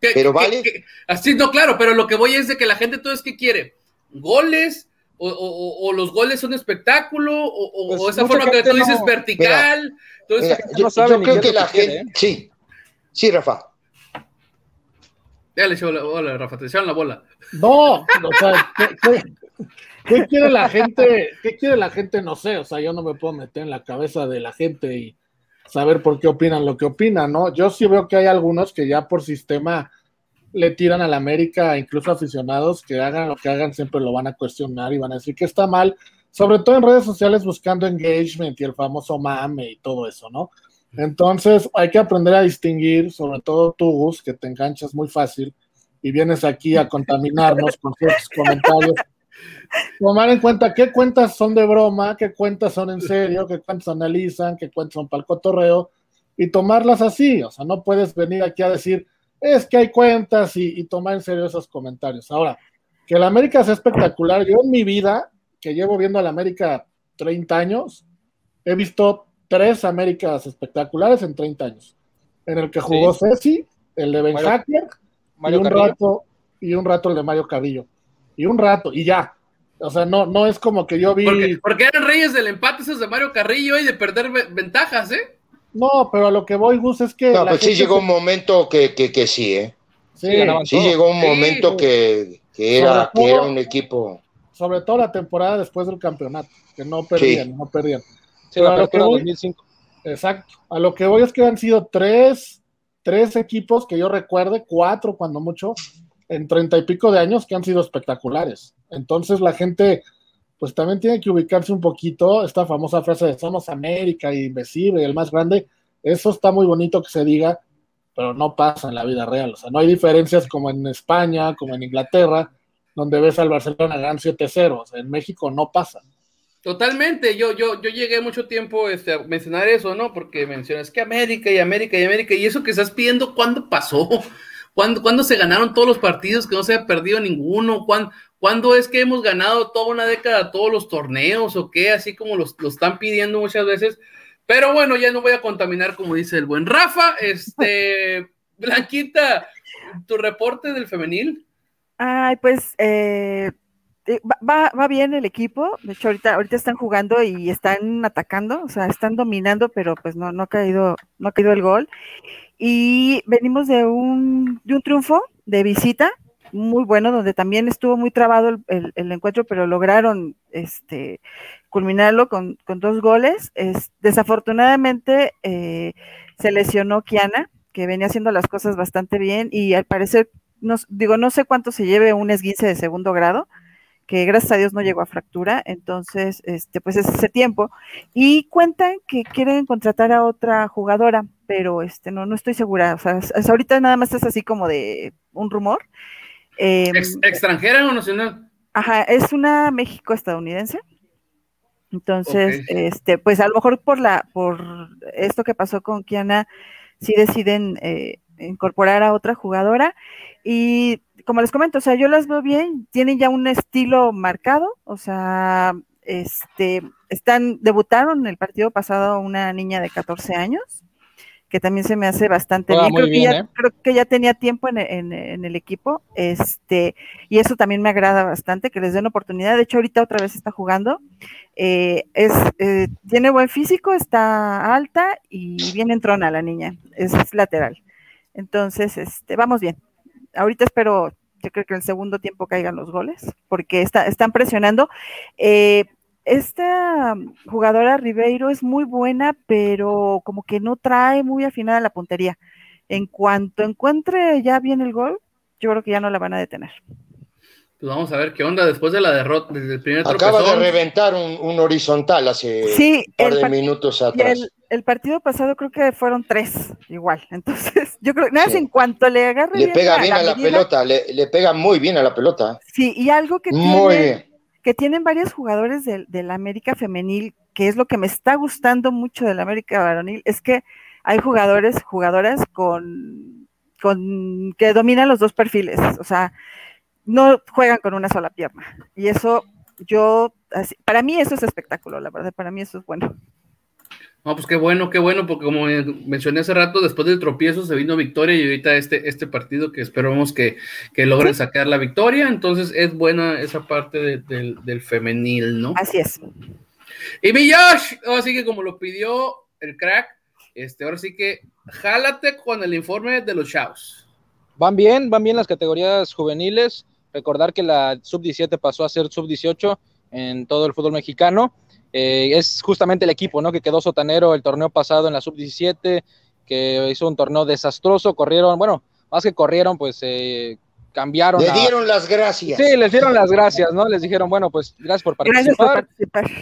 [SPEAKER 1] ¿qué-
[SPEAKER 5] pero
[SPEAKER 1] qué-
[SPEAKER 5] vale.
[SPEAKER 1] qué- así, no, claro, pero lo que voy es de que la gente entonces, ¿qué quiere? ¿Goles? O, o- o- o los goles son espectáculo, o, o-
[SPEAKER 4] Pues
[SPEAKER 1] o esa forma que tú dices
[SPEAKER 4] no-
[SPEAKER 1] vertical. Entonces,
[SPEAKER 5] Mira,
[SPEAKER 4] no
[SPEAKER 5] yo,
[SPEAKER 4] sabe
[SPEAKER 5] yo
[SPEAKER 4] ni
[SPEAKER 5] creo que la
[SPEAKER 4] que quiere,
[SPEAKER 5] gente, sí, sí, Rafa.
[SPEAKER 1] ya le echó la bola, Rafa, te echaron la bola.
[SPEAKER 3] No, o sea, ¿qué- qué- ¿Qué quiere la gente? ¿Qué quiere la gente? No sé, o sea, yo no me puedo meter en la cabeza de la gente y saber por qué opinan lo que opinan, ¿no? Yo sí veo que hay algunos que ya por sistema le tiran a la América, incluso aficionados que hagan lo que hagan, siempre lo van a cuestionar y van a decir que está mal, sobre todo en redes sociales buscando engagement y el famoso mame y todo eso, ¿no? Entonces hay que aprender a distinguir, sobre todo tú, Gus, que te enganchas muy fácil y vienes aquí a contaminarnos con ciertos comentarios. Tomar en cuenta qué cuentas son de broma, qué cuentas son en serio, qué cuentas analizan, qué cuentas son para el cotorreo y tomarlas así. O sea, no puedes venir aquí a decir, es que hay cuentas y, tomar en serio esos comentarios. Ahora, que la América sea espectacular, yo en mi vida, que llevo viendo a la América 30 años, he visto tres Américas espectaculares en 30 años. En el que jugó Ceci, el de Ben Hacker, y un rato, y un rato el de Mario Carrillo. Y un rato, y ya. O sea, no, no es como que yo vi.
[SPEAKER 1] Porque, eran reyes del empate esos de Mario Carrillo y de perder ventajas, ¿eh?
[SPEAKER 3] No, pero a lo que voy, Gus, es que.
[SPEAKER 5] No, pues sí llegó un momento que, que, sí, ¿eh? Sí, sí llegó un momento que, era, que era un equipo.
[SPEAKER 3] Sobre todo la temporada después del campeonato, que no perdían, no perdían.
[SPEAKER 4] Sí, la a 2005.
[SPEAKER 3] Exacto. A lo que voy es que han sido tres, tres equipos que yo recuerde, cuatro cuando mucho, en treinta y pico de años que han sido espectaculares. Entonces la gente pues también tiene que ubicarse un poquito, esta famosa frase de somos América, Invencible, el más grande, eso está muy bonito que se diga, pero no pasa en la vida real, o sea, no hay diferencias como en España, como en Inglaterra, donde ves al Barcelona ganar 7-0, o sea, en México no pasa.
[SPEAKER 1] Totalmente, yo, yo, yo llegué mucho tiempo este, a mencionar eso, ¿no? Porque mencionas que América y América y América, y eso que estás pidiendo, ¿cuándo pasó? ¿Cuándo, ¿Cuándo, se ganaron todos los partidos que no se ha perdido ninguno? ¿Cuándo, ¿Cuándo es que hemos ganado toda una década todos los torneos o qué? Así como los, lo están pidiendo muchas veces. Pero bueno, ya no voy a contaminar como dice el buen Rafa. Este, Blanquita, tu reporte del femenil.
[SPEAKER 2] Ay, pues eh, eh, va, va, bien el equipo. De hecho, ahorita, ahorita están jugando y están atacando, o sea, están dominando, pero pues no, no ha caído, no ha caído el gol. Y venimos de un, de un triunfo de visita muy bueno, donde también estuvo muy trabado el, encuentro, pero lograron este, culminarlo con, dos goles. Es, desafortunadamente eh, se lesionó Kiana, que venía haciendo las cosas bastante bien y al parecer, no, digo, no sé cuánto se lleve un esguince de segundo grado, que gracias a Dios no llegó a fractura, entonces, este, pues es ese tiempo. Y cuentan que quieren contratar a otra jugadora, pero este, no, no estoy segura. O sea, ahorita nada más es así como de un rumor.
[SPEAKER 1] Em, ¿Extranjera o nacional?
[SPEAKER 2] Ajá, es una México-estadounidense. Entonces, este, pues a lo mejor por la, por esto que pasó con Kiana, sí deciden eh, incorporar a otra jugadora. Y como les comento, o sea, yo las veo bien, tienen ya un estilo marcado, o sea, este, están, debutaron el partido pasado una niña de 14 años, que también se me hace bastante bien. Creo, que ya, ¿eh? creo, que ya, tenía tiempo en, el equipo, este, y eso también me agrada bastante, que les den oportunidad. De hecho, ahorita otra vez está jugando. Eh, es, eh, tiene buen físico, está alta y bien entrona la niña, es, lateral. Entonces, este, vamos bien. Ahorita espero, yo creo que en el segundo tiempo caigan los goles, porque está, están presionando. Eh, esta jugadora Ribeiro es muy buena, pero como que no trae muy afinada la puntería. En cuanto encuentre ya bien el gol, yo creo que ya no la van a detener.
[SPEAKER 1] Pues vamos a ver qué onda después de la derrota, desde el primer
[SPEAKER 5] Acaba de reventar un, horizontal hace un par de minutos atrás.
[SPEAKER 2] El, partido pasado creo que fueron tres, igual. Entonces, yo creo que nada, en cuanto le agarre.
[SPEAKER 5] Le pega bien a la, pelota, le, pega muy bien a la pelota.
[SPEAKER 2] Sí, y algo que muy bien que tienen varios jugadores del la América femenil, que es lo que me está gustando mucho del América varonil, es que hay jugadores, jugadoras con, con que dominan los dos perfiles, o sea, no juegan con una sola pierna. Y eso yo, para mí eso es espectáculo, la verdad, para mí eso es bueno.
[SPEAKER 1] No, pues qué bueno, qué bueno, porque como mencioné hace rato, después del tropiezo se vino victoria y ahorita este, este partido que esperamos que, que logren sacar la victoria, entonces es buena esa parte del femenil, ¿no?
[SPEAKER 2] Así es.
[SPEAKER 1] Y mi Josh, así que como lo pidió el crack, este, ahora sí que jálate con el informe de los chavos.
[SPEAKER 4] Van bien, van bien las categorías juveniles. Recordar que la sub-17 pasó a ser sub-18 en todo el fútbol mexicano. Eh, es justamente el equipo, ¿no? Que quedó sotanero el torneo pasado en la sub-17, que hizo un torneo desastroso, corrieron, bueno, más que corrieron, pues eh, cambiaron.
[SPEAKER 5] Le dieron las gracias.
[SPEAKER 4] Sí, les dieron las gracias, ¿no? Les dijeron, bueno, pues gracias por participar.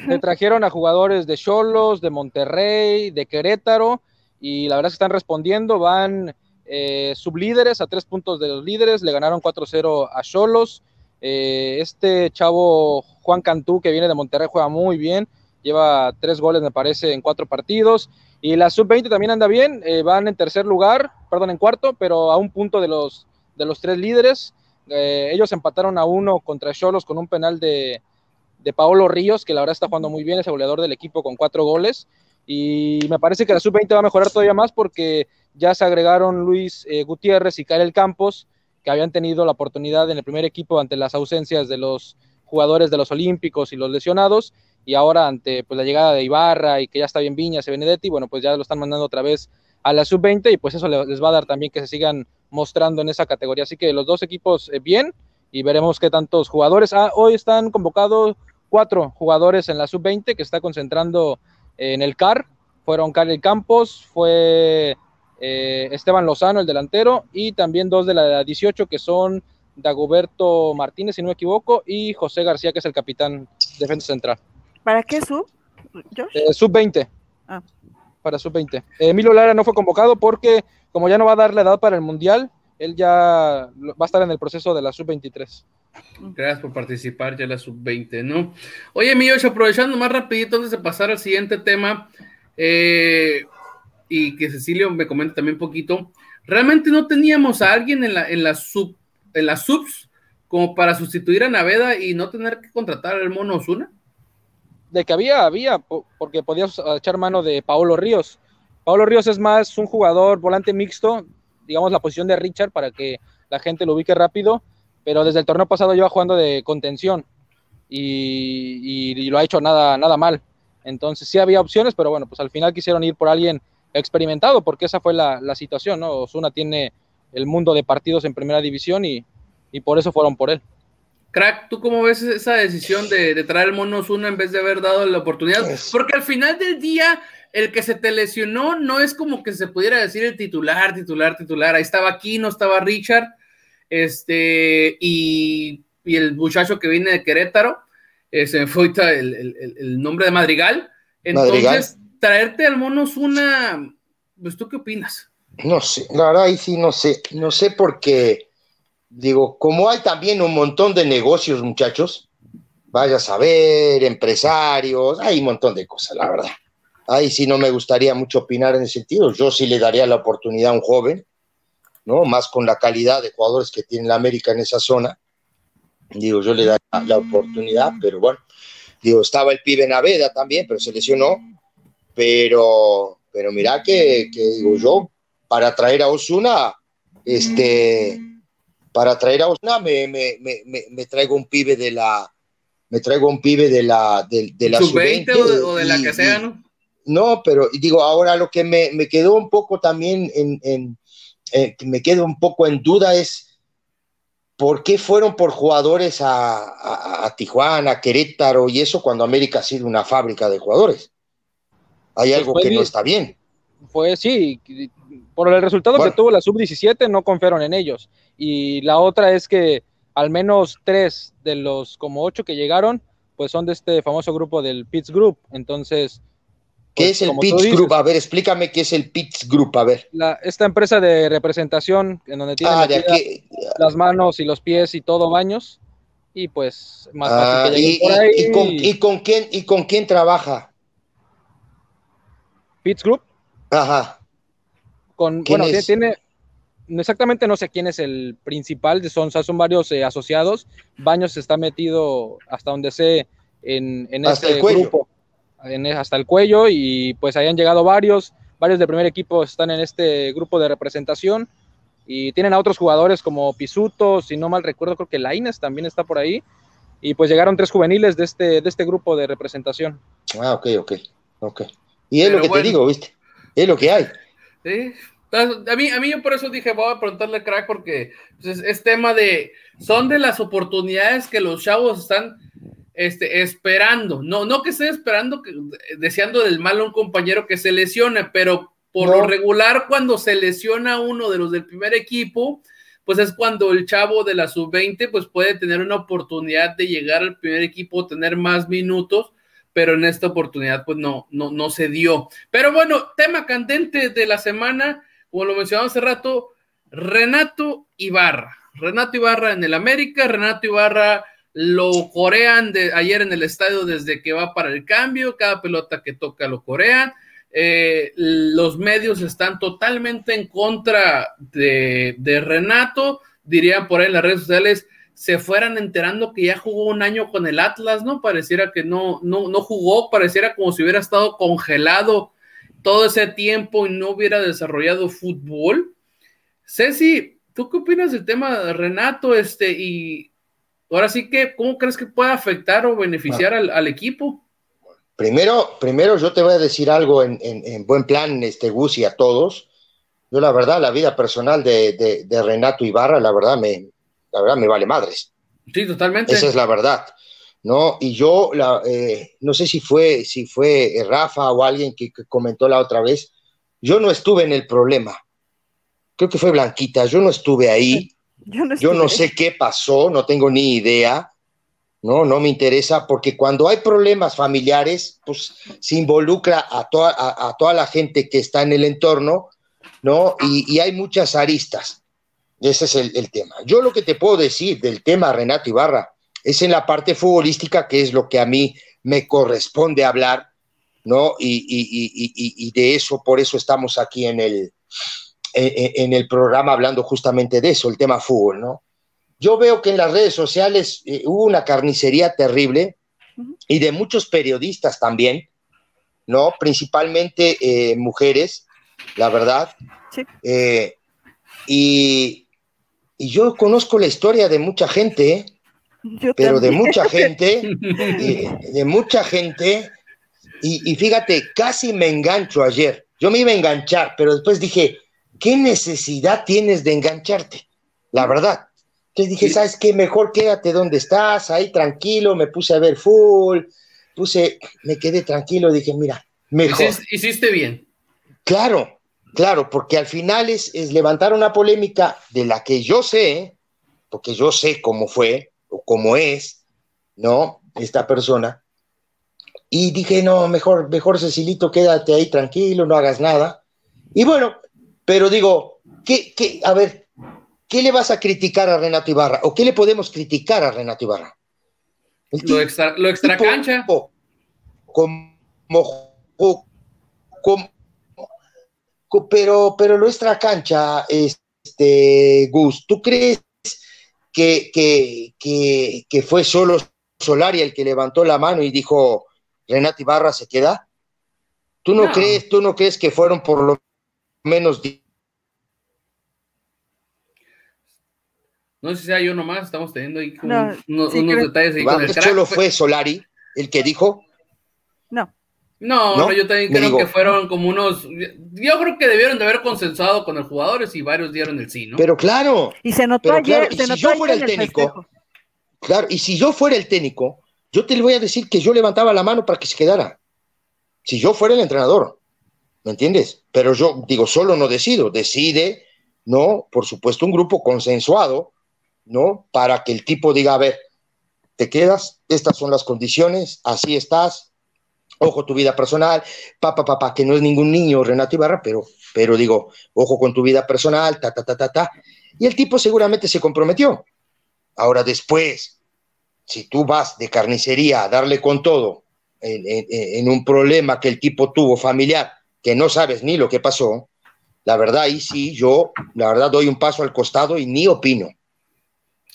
[SPEAKER 4] Le trajeron a jugadores de Cholos, de Monterrey, de Querétaro, y la verdad es que están respondiendo, van eh, sublíderes a tres puntos de los líderes, le ganaron 4-0 a Cholos. Eh, este chavo Juan Cantú, que viene de Monterrey, juega muy bien, lleva tres goles, me parece, en cuatro partidos. Y la sub-20 también anda bien, eh, van en tercer lugar, perdón, en cuarto, pero a un punto de los, de los tres líderes. Eh, ellos empataron a uno contra Cholos con un penal de, de Paolo Ríos, que la verdad está jugando muy bien, es el goleador del equipo con cuatro goles. Y me parece que la sub-20 va a mejorar todavía más porque ya se agregaron Luis eh, Gutiérrez y Karel Campos, que habían tenido la oportunidad en el primer equipo ante las ausencias de los jugadores de los Olímpicos y los lesionados, y ahora ante pues, la llegada de Ibarra y que ya está bien Viñas y Benedetti, bueno, pues ya lo están mandando otra vez a la sub-20 y pues eso les va a dar también que se sigan mostrando en esa categoría. Así que los dos equipos eh, bien y veremos qué tantos jugadores. Ah, hoy están convocados cuatro jugadores en la sub-20 que está concentrando en el CAR. Fueron Carlos Campos, fue eh, Esteban Lozano, el delantero, y también dos de la 18 que son Dagoberto Martínez, si no me equivoco, y José García, que es el capitán defensa central.
[SPEAKER 2] ¿Para qué sub?
[SPEAKER 4] Eh, sub 20. Ah. Para sub 20. Emilio Lara no fue convocado porque, como ya no va a dar la edad para el mundial, él ya va a estar en el proceso de la sub 23.
[SPEAKER 1] Gracias por participar ya la sub 20, ¿no? Oye, mi aprovechando más rapidito antes de pasar al siguiente tema, eh, y que Cecilio me comenta también un poquito, realmente no teníamos a alguien en la, en la sub, en las subs como para sustituir a Naveda y no tener que contratar al mono Osuna?
[SPEAKER 4] De que había, había, porque podías echar mano de Paolo Ríos. Paolo Ríos es más un jugador volante mixto, digamos la posición de Richard para que la gente lo ubique rápido, pero desde el torneo pasado lleva jugando de contención y, y, lo ha hecho nada, nada mal. Entonces sí había opciones, pero bueno, pues al final quisieron ir por alguien experimentado, porque esa fue la, la situación, ¿no? Osuna tiene el mundo de partidos en primera división y, y, por eso fueron por él.
[SPEAKER 1] Crack, ¿tú cómo ves esa decisión de, de traer el mono Osuna en vez de haber dado la oportunidad? Porque al final del día, el que se te lesionó no es como que se pudiera decir el titular, titular, titular. Ahí estaba aquí, no estaba Richard, este, y, y el muchacho que viene de Querétaro, eh, se me fue el, el, el, nombre de Madrigal. Entonces, Madrigal traerte al monos una, pues tú qué opinas?
[SPEAKER 5] No sé, la verdad ahí sí no sé, no sé porque, digo, como hay también un montón de negocios, muchachos, vaya a saber, empresarios, hay un montón de cosas, la verdad. Ahí sí no me gustaría mucho opinar en ese sentido. Yo sí le daría la oportunidad a un joven, ¿no? Más con la calidad de jugadores que tiene la América en esa zona. Digo, yo le daría la oportunidad, pero bueno, digo, estaba el pibe Naveda también, pero se lesionó pero, pero mira que, digo yo, para traer a Osuna, este, para traer a Osuna me, me, me, me, traigo un pibe de la, me traigo un pibe de la, de, de la
[SPEAKER 1] sub-20 o, de, la que sea, ¿no?
[SPEAKER 5] No, pero digo, ahora lo que me, me quedó un poco también en, en eh, me quedo un poco en duda es por qué fueron por jugadores a, a, a, Tijuana, a Querétaro y eso cuando América ha sido una fábrica de jugadores hay pues algo que no está bien.
[SPEAKER 4] Fue sí, por el resultado que tuvo la sub-17 no confiaron en ellos. Y la otra es que al menos tres de los como ocho que llegaron, pues son de este famoso grupo del Pitts Group. Entonces...
[SPEAKER 5] ¿Qué pues, es el Pitts Group? A ver, explícame qué es el Pitts Group, a ver.
[SPEAKER 4] esta empresa de representación en donde tienen ah, las manos y los pies y todo baños. Y pues
[SPEAKER 5] más fácil que ah, y, por ahí. Y, con, y, con, quién, ¿Y con quién trabaja?
[SPEAKER 4] Pitts Group.
[SPEAKER 5] Ajá.
[SPEAKER 4] Con, bueno, tiene, exactamente no sé quién es el principal, son, son varios eh, asociados. Baños está metido hasta donde sé en, en hasta este el cuello. grupo, hasta el cuello, y pues ahí han llegado varios, varios del primer equipo están en este grupo de representación y tienen a otros jugadores como Pisuto, si no mal recuerdo, creo que Laines también está por ahí. Y pues llegaron tres juveniles de este, de este grupo de representación.
[SPEAKER 5] Ah, ok, ok, ok. Y es lo que te digo, ¿viste? Es lo que hay.
[SPEAKER 1] Sí. A mí, a mí yo por eso dije, voy a preguntarle a Crack porque pues, es, tema de, son de las oportunidades que los chavos están este, esperando, no, no que esté esperando, deseando del mal a un compañero que se lesione, pero por lo regular, cuando se lesiona uno de los del primer equipo, pues es cuando el chavo de la sub-20 pues puede tener una oportunidad de llegar al primer equipo, tener más minutos, pero en esta oportunidad pues no, no, no se dio. Pero bueno, tema candente de la semana, como lo mencionaba hace rato, Renato Ibarra. Renato Ibarra en el América, Renato Ibarra lo corean de ayer en el estadio desde que va para el cambio, cada pelota que toca lo corean. Eh, los medios están totalmente en contra de, Renato, dirían por ahí en las redes sociales, se fueran enterando que ya jugó un año con el Atlas, ¿no? Pareciera que no, no, no jugó, pareciera como si hubiera estado congelado todo ese tiempo y no hubiera desarrollado fútbol. Ceci, ¿tú qué opinas del tema de Renato? Este, y ahora sí que, ¿cómo crees que puede afectar o beneficiar al, al equipo?
[SPEAKER 5] Primero, primero yo te voy a decir algo en, buen plan, este Gus y a todos. Yo la verdad, la vida personal de, Renato Ibarra, la verdad me, la verdad me vale madres.
[SPEAKER 1] Sí, totalmente.
[SPEAKER 5] Esa es la verdad. ¿no? Y yo, la, eh, no sé si fue, si fue Rafa o alguien que, comentó la otra vez, yo no estuve en el problema. Creo que fue Blanquita, yo no estuve ahí. yo no sé qué pasó, no tengo ni idea. ¿no? No me interesa porque cuando hay problemas familiares, pues se involucra a toda, a, toda la gente que está en el entorno, ¿no? Y, hay muchas aristas. Ese es el, tema. Yo lo que te puedo decir del tema Renato Ibarra es en la parte futbolística, que es lo que a mí me corresponde hablar, ¿no? Y, de eso, por eso estamos aquí en el, en el programa hablando justamente de eso, el tema fútbol, ¿no? yo veo que en las redes sociales eh, hubo una carnicería terrible y de muchos periodistas también, ¿no? Principalmente eh, mujeres, la verdad. Sí. Eh, y, yo conozco la historia de mucha gente, pero de mucha gente, de mucha gente, y, y fíjate, casi me engancho ayer. Yo me iba a enganchar, pero después dije, ¿qué necesidad tienes de engancharte? La verdad. Entonces dije, ¿sabes qué? Mejor quédate donde estás, ahí tranquilo, me puse a ver full, puse, me quedé tranquilo, dije, mira, mejor.
[SPEAKER 1] Hiciste, bien.
[SPEAKER 5] Claro, claro, porque al final es, levantar una polémica de la que yo sé, porque yo sé cómo fue o cómo es, ¿no? Esta persona. Y dije, no, mejor, mejor Cecilito, quédate ahí tranquilo, no hagas nada. Y bueno, pero digo, ¿qué, qué? A ver, ¿qué le vas a criticar a Renato Ibarra? ¿O qué le podemos criticar a Renato Ibarra?
[SPEAKER 1] lo extra, lo extra cancha.
[SPEAKER 5] Como, pero, pero lo extra cancha, este, Gus, ¿tú crees que, que, fue solo Solari el que levantó la mano y dijo Renato Ibarra se queda? ¿Tú no, crees, tú no crees que fueron por lo menos
[SPEAKER 1] No sé si sea yo nomás, estamos teniendo ahí unos, detalles ahí
[SPEAKER 5] con el ¿Solo fue Solari el que dijo?
[SPEAKER 2] No.
[SPEAKER 1] No, yo también creo que fueron como unos. Yo creo que debieron de haber consensuado con los jugadores y varios dieron el sí, ¿no?
[SPEAKER 5] Pero claro.
[SPEAKER 2] Y se notó ayer.
[SPEAKER 5] si yo fuera el técnico. Claro, y si yo fuera el técnico, yo te voy a decir que yo levantaba la mano para que se quedara. Si yo fuera el entrenador. ¿Me entiendes? Pero yo digo, solo no decido. Decide, ¿no? Por supuesto, un grupo consensuado ¿no? Para que el tipo diga, a ver, te quedas, estas son las condiciones, así estás, ojo tu vida personal, papá, papá, que no es ningún niño Renato Ibarra, pero, pero digo, ojo con tu vida personal, ta, ta, ta, ta, ta. Y el tipo seguramente se comprometió. Ahora después, si tú vas de carnicería a darle con todo en, en un problema que el tipo tuvo familiar, que no sabes ni lo que pasó, la verdad ahí sí, yo, la verdad doy un paso al costado y ni opino.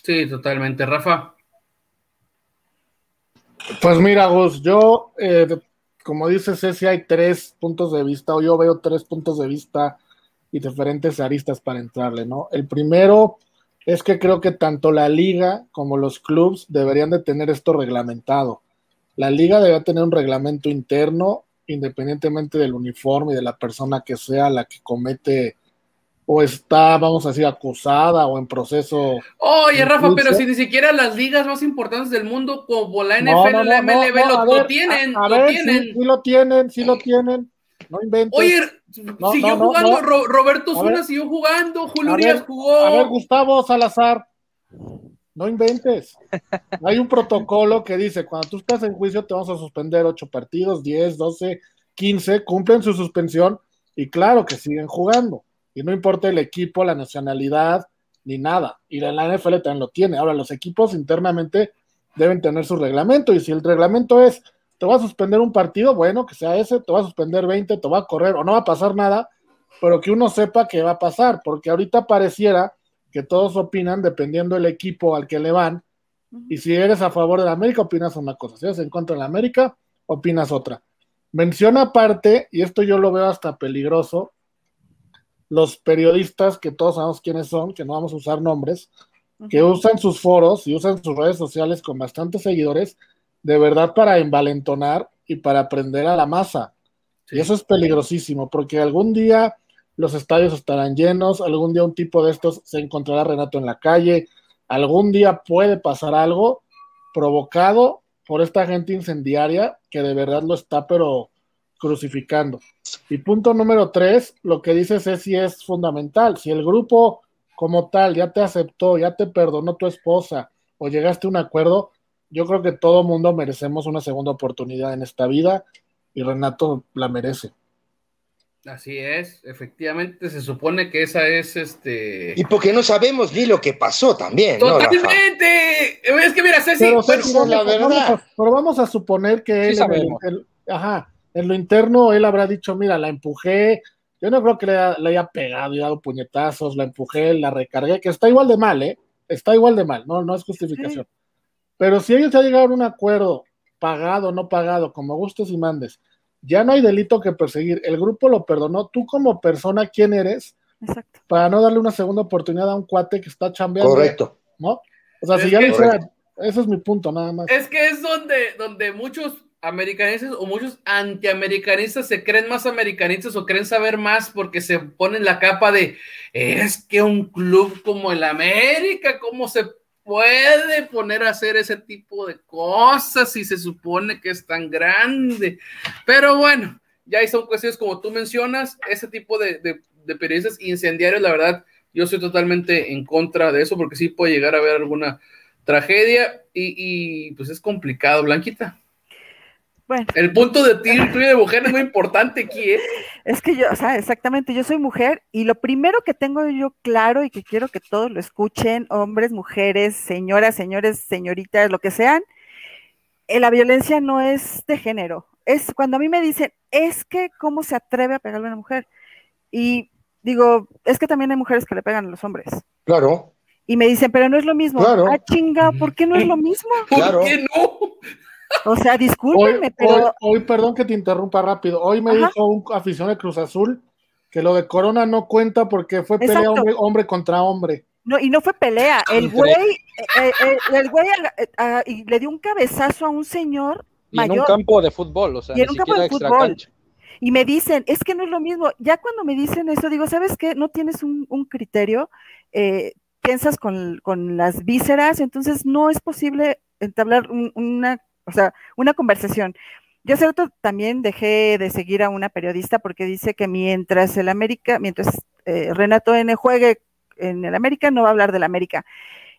[SPEAKER 1] Sí, totalmente. Rafa.
[SPEAKER 3] Pues mira, Gus, yo, eh, como dices, si hay tres puntos de vista, o yo veo tres puntos de vista y diferentes aristas para entrarle, ¿no? El primero es que creo que tanto la liga como los clubes deberían de tener esto reglamentado. La liga debe tener un reglamento interno, independientemente del uniforme y de la persona que sea la que comete o está, vamos a decir, acusada o en proceso.
[SPEAKER 1] Oye, Rafa, pero si ni siquiera las ligas más importantes del mundo, como la NFL, la MLB, lo, tienen, lo tienen.
[SPEAKER 3] Sí, lo tienen, sí lo tienen. No inventes.
[SPEAKER 1] Oye, siguió jugando, Roberto Zuna siguió jugando, Julio Urias jugó.
[SPEAKER 3] A ver, Gustavo Salazar, no inventes. Hay un protocolo que dice, cuando tú estás en juicio te vamos a suspender ocho partidos, 10, 12, 15, cumplen su suspensión y claro que siguen jugando y no importa el equipo, la nacionalidad, ni nada. Y la NFL también lo tiene. Ahora, los equipos internamente deben tener su reglamento, y si el reglamento es, te va a suspender un partido, bueno, que sea ese, te va a suspender 20, te va a correr, o no va a pasar nada, pero que uno sepa qué va a pasar, porque ahorita pareciera que todos opinan dependiendo del equipo al que le van, y si eres a favor de la América, opinas una cosa, si eres en contra de la América, opinas otra. Menciona aparte, y esto yo lo veo hasta peligroso, los periodistas, que todos sabemos quiénes son, que no vamos a usar nombres, que usan sus foros y usan sus redes sociales con bastantes seguidores, de verdad para envalentonar y para aprender a la masa. Y eso es peligrosísimo, porque algún día los estadios estarán llenos, algún día un tipo de estos se encontrará Renato en la calle, algún día puede pasar algo provocado por esta gente incendiaria que de verdad lo está, pero crucificando. Y punto número tres, lo que dices es si es fundamental. Si el grupo como tal ya te aceptó, ya te perdonó tu esposa o llegaste a un acuerdo, yo creo que todo mundo merecemos una segunda oportunidad en esta vida y Renato la merece.
[SPEAKER 1] Así es, efectivamente se supone que esa es este.
[SPEAKER 5] Y porque no sabemos ni lo que pasó también.
[SPEAKER 1] Totalmente. es que mira, Ceci,
[SPEAKER 3] pero, la verdad. Vamos a, pero vamos a suponer que él, ajá, en lo interno él habrá dicho, mira, la empujé, yo no creo que le, haya pegado y dado puñetazos, la empujé, la recargué, que está igual de mal, ¿eh? Está igual de mal, no, no es justificación. Pero si ellos ya llegaron a un acuerdo, pagado, no pagado, como gustes y mandes, ya no hay delito que perseguir. El grupo lo perdonó. Tú como persona, ¿quién eres? Exacto. Para no darle una segunda oportunidad a un cuate que está chambeando.
[SPEAKER 5] Correcto.
[SPEAKER 3] ¿No? O sea, si ya ese es mi punto, nada más.
[SPEAKER 1] Es que es donde, donde muchos americanistas o muchos antiamericanistas se creen más americanistas o creen saber más porque se ponen la capa de es que un club como el América, ¿cómo se puede poner a hacer ese tipo de cosas si se supone que es tan grande? Pero bueno, ya ahí son cuestiones como tú mencionas, ese tipo de, de, periodistas incendiarios, la verdad, yo soy totalmente en contra de eso porque sí puede llegar a haber alguna tragedia y pues es complicado, Blanquita. El punto de ti de mujer es muy importante aquí, ¿eh?
[SPEAKER 2] Es que yo, o sea, exactamente, yo soy mujer y lo primero que tengo yo claro y que quiero que todos lo escuchen, hombres, mujeres, señoras, señores, señoritas, lo que sean, eh, la violencia no es de género. Es cuando a mí me dicen, es que cómo se atreve a pegarle a una mujer. Y digo, es que también hay mujeres que le pegan a los hombres.
[SPEAKER 5] Claro.
[SPEAKER 2] Y me dicen, pero no es lo mismo. Claro. Ah, chinga, ¿por qué no es lo mismo?
[SPEAKER 1] ¿Por qué no?
[SPEAKER 2] O sea, discúlpenme, pero.
[SPEAKER 3] Hoy, perdón que te interrumpa rápido. Hoy me dijo un aficionado de Cruz Azul que lo de Corona no cuenta porque fue pelea hombre, contra hombre.
[SPEAKER 2] No, y no fue pelea. El güey, eh, eh, el güey eh, le dio un cabezazo a un señor.
[SPEAKER 4] Y en un campo de fútbol, o sea, y en un campo de fútbol.
[SPEAKER 2] Y me dicen, es que no es lo mismo. Ya cuando me dicen eso, digo, ¿sabes qué? No tienes un, criterio, piensas con, con, las vísceras, entonces no es posible entablar una o sea, una conversación. Yo hace también dejé de seguir a una periodista porque dice que mientras el América, mientras eh, Renato N juegue en el América, no va a hablar del América.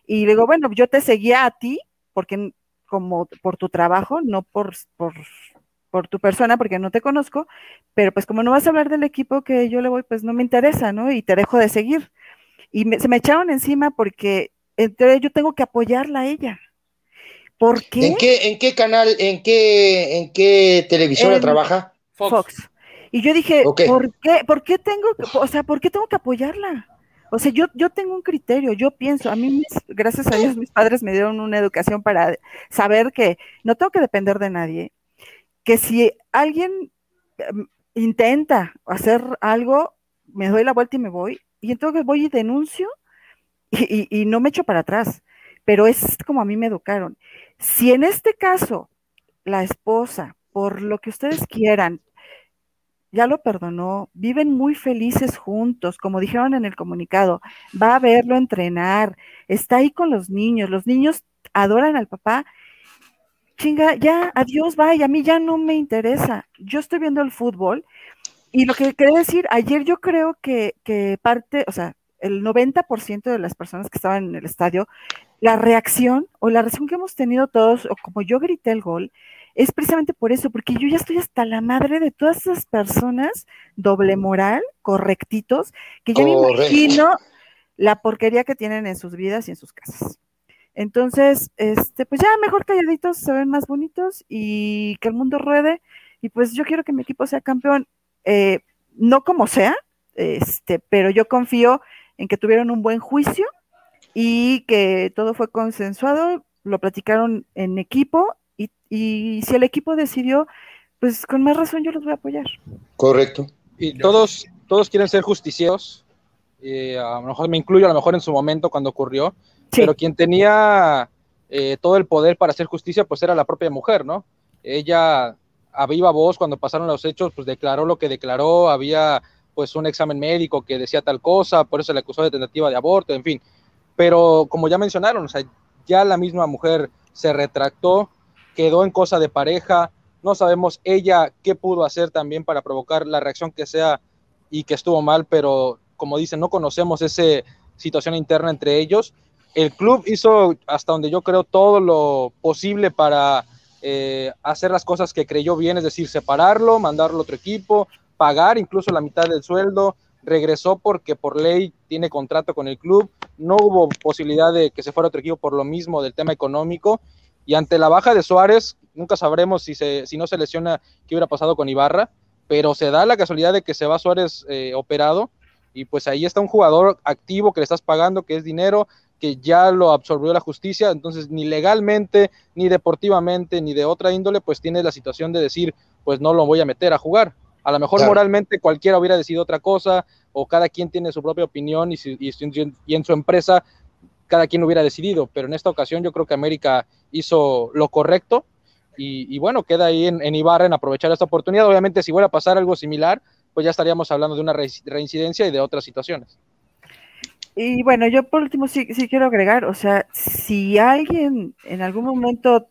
[SPEAKER 2] Y digo, bueno, yo te seguía a ti porque como por tu trabajo, no por, por, por tu persona, porque no te conozco, pero pues como no vas a hablar del equipo que yo le voy, pues no me interesa, ¿no? Y te dejo de seguir. Y se me echaron encima porque entonces yo tengo que apoyarla a ella. ¿Por qué?
[SPEAKER 5] ¿En qué, en qué canal, en qué, en qué televisora trabaja?
[SPEAKER 2] Fox. Y yo dije, ¿por qué, por qué tengo, o sea, por qué tengo que apoyarla? O sea, yo, yo tengo un criterio, yo pienso, a mí, gracias a Dios, mis padres me dieron una educación para saber que no tengo que depender de nadie, que si alguien em, intenta hacer algo, me doy la vuelta y me voy, y entonces voy y denuncio y, y no me echo para atrás, pero es como a mí me educaron. Si en este caso la esposa, por lo que ustedes quieran, ya lo perdonó, viven muy felices juntos, como dijeron en el comunicado, va a verlo entrenar, está ahí con los niños, los niños adoran al papá. Chinga, ya, adiós, vaya, a mí ya no me interesa. Yo estoy viendo el fútbol y lo que quería decir, ayer yo creo que, que parte, o sea, el 90% de las personas que estaban en el estadio, la reacción o la reacción que hemos tenido todos, o como yo grité el gol, es precisamente por eso, porque yo ya estoy hasta la madre de todas esas personas doble moral, correctitos, que yo me imagino la porquería que tienen en sus vidas y en sus casas. Entonces, este, pues ya mejor calladitos, se ven más bonitos y que el mundo ruede. Y pues yo quiero que mi equipo sea campeón, eh, no como sea, este, pero yo confío en que tuvieron un buen juicio y que todo fue consensuado, lo platicaron en equipo y, si el equipo decidió, pues con más razón yo los voy a apoyar.
[SPEAKER 5] Correcto.
[SPEAKER 4] Y todos, todos quieren ser justicieros, eh, a lo mejor me incluyo, a lo mejor en su momento cuando ocurrió, pero quien tenía eh, todo el poder para hacer justicia, pues era la propia mujer, ¿no? Ella a viva voz cuando pasaron los hechos, pues declaró lo que declaró, había pues un examen médico que decía tal cosa, por eso se le acusó de tentativa de aborto, en fin. Pero como ya mencionaron, o sea, ya la misma mujer se retractó, quedó en cosa de pareja, no sabemos ella qué pudo hacer también para provocar la reacción que sea y que estuvo mal, pero como dicen, no conocemos esa situación interna entre ellos. El club hizo hasta donde yo creo todo lo posible para eh, hacer las cosas que creyó bien, es decir, separarlo, mandarlo a otro equipo, pagar incluso la mitad del sueldo, regresó porque por ley tiene contrato con el club, no hubo posibilidad de que se fuera otro equipo por lo mismo del tema económico y ante la baja de Suárez, nunca sabremos si, se, si no se lesiona qué hubiera pasado con Ibarra, pero se da la casualidad de que se va Suárez eh, operado y pues ahí está un jugador activo que le estás pagando, que es dinero, que ya lo absorbió la justicia, entonces ni legalmente, ni deportivamente, ni de otra índole, pues tiene la situación de decir, pues no lo voy a meter a jugar. A lo mejor moralmente cualquiera hubiera decidido otra cosa, o cada quien tiene su propia opinión y, y, en su empresa cada quien hubiera decidido, pero en esta ocasión yo creo que América hizo lo correcto y, bueno, queda ahí en, en, Ibarra en aprovechar esta oportunidad. Obviamente si vuelve a pasar algo similar, pues ya estaríamos hablando de una reincidencia y de otras situaciones.
[SPEAKER 2] Y bueno, yo por último sí, sí quiero agregar, o sea, si alguien en algún momento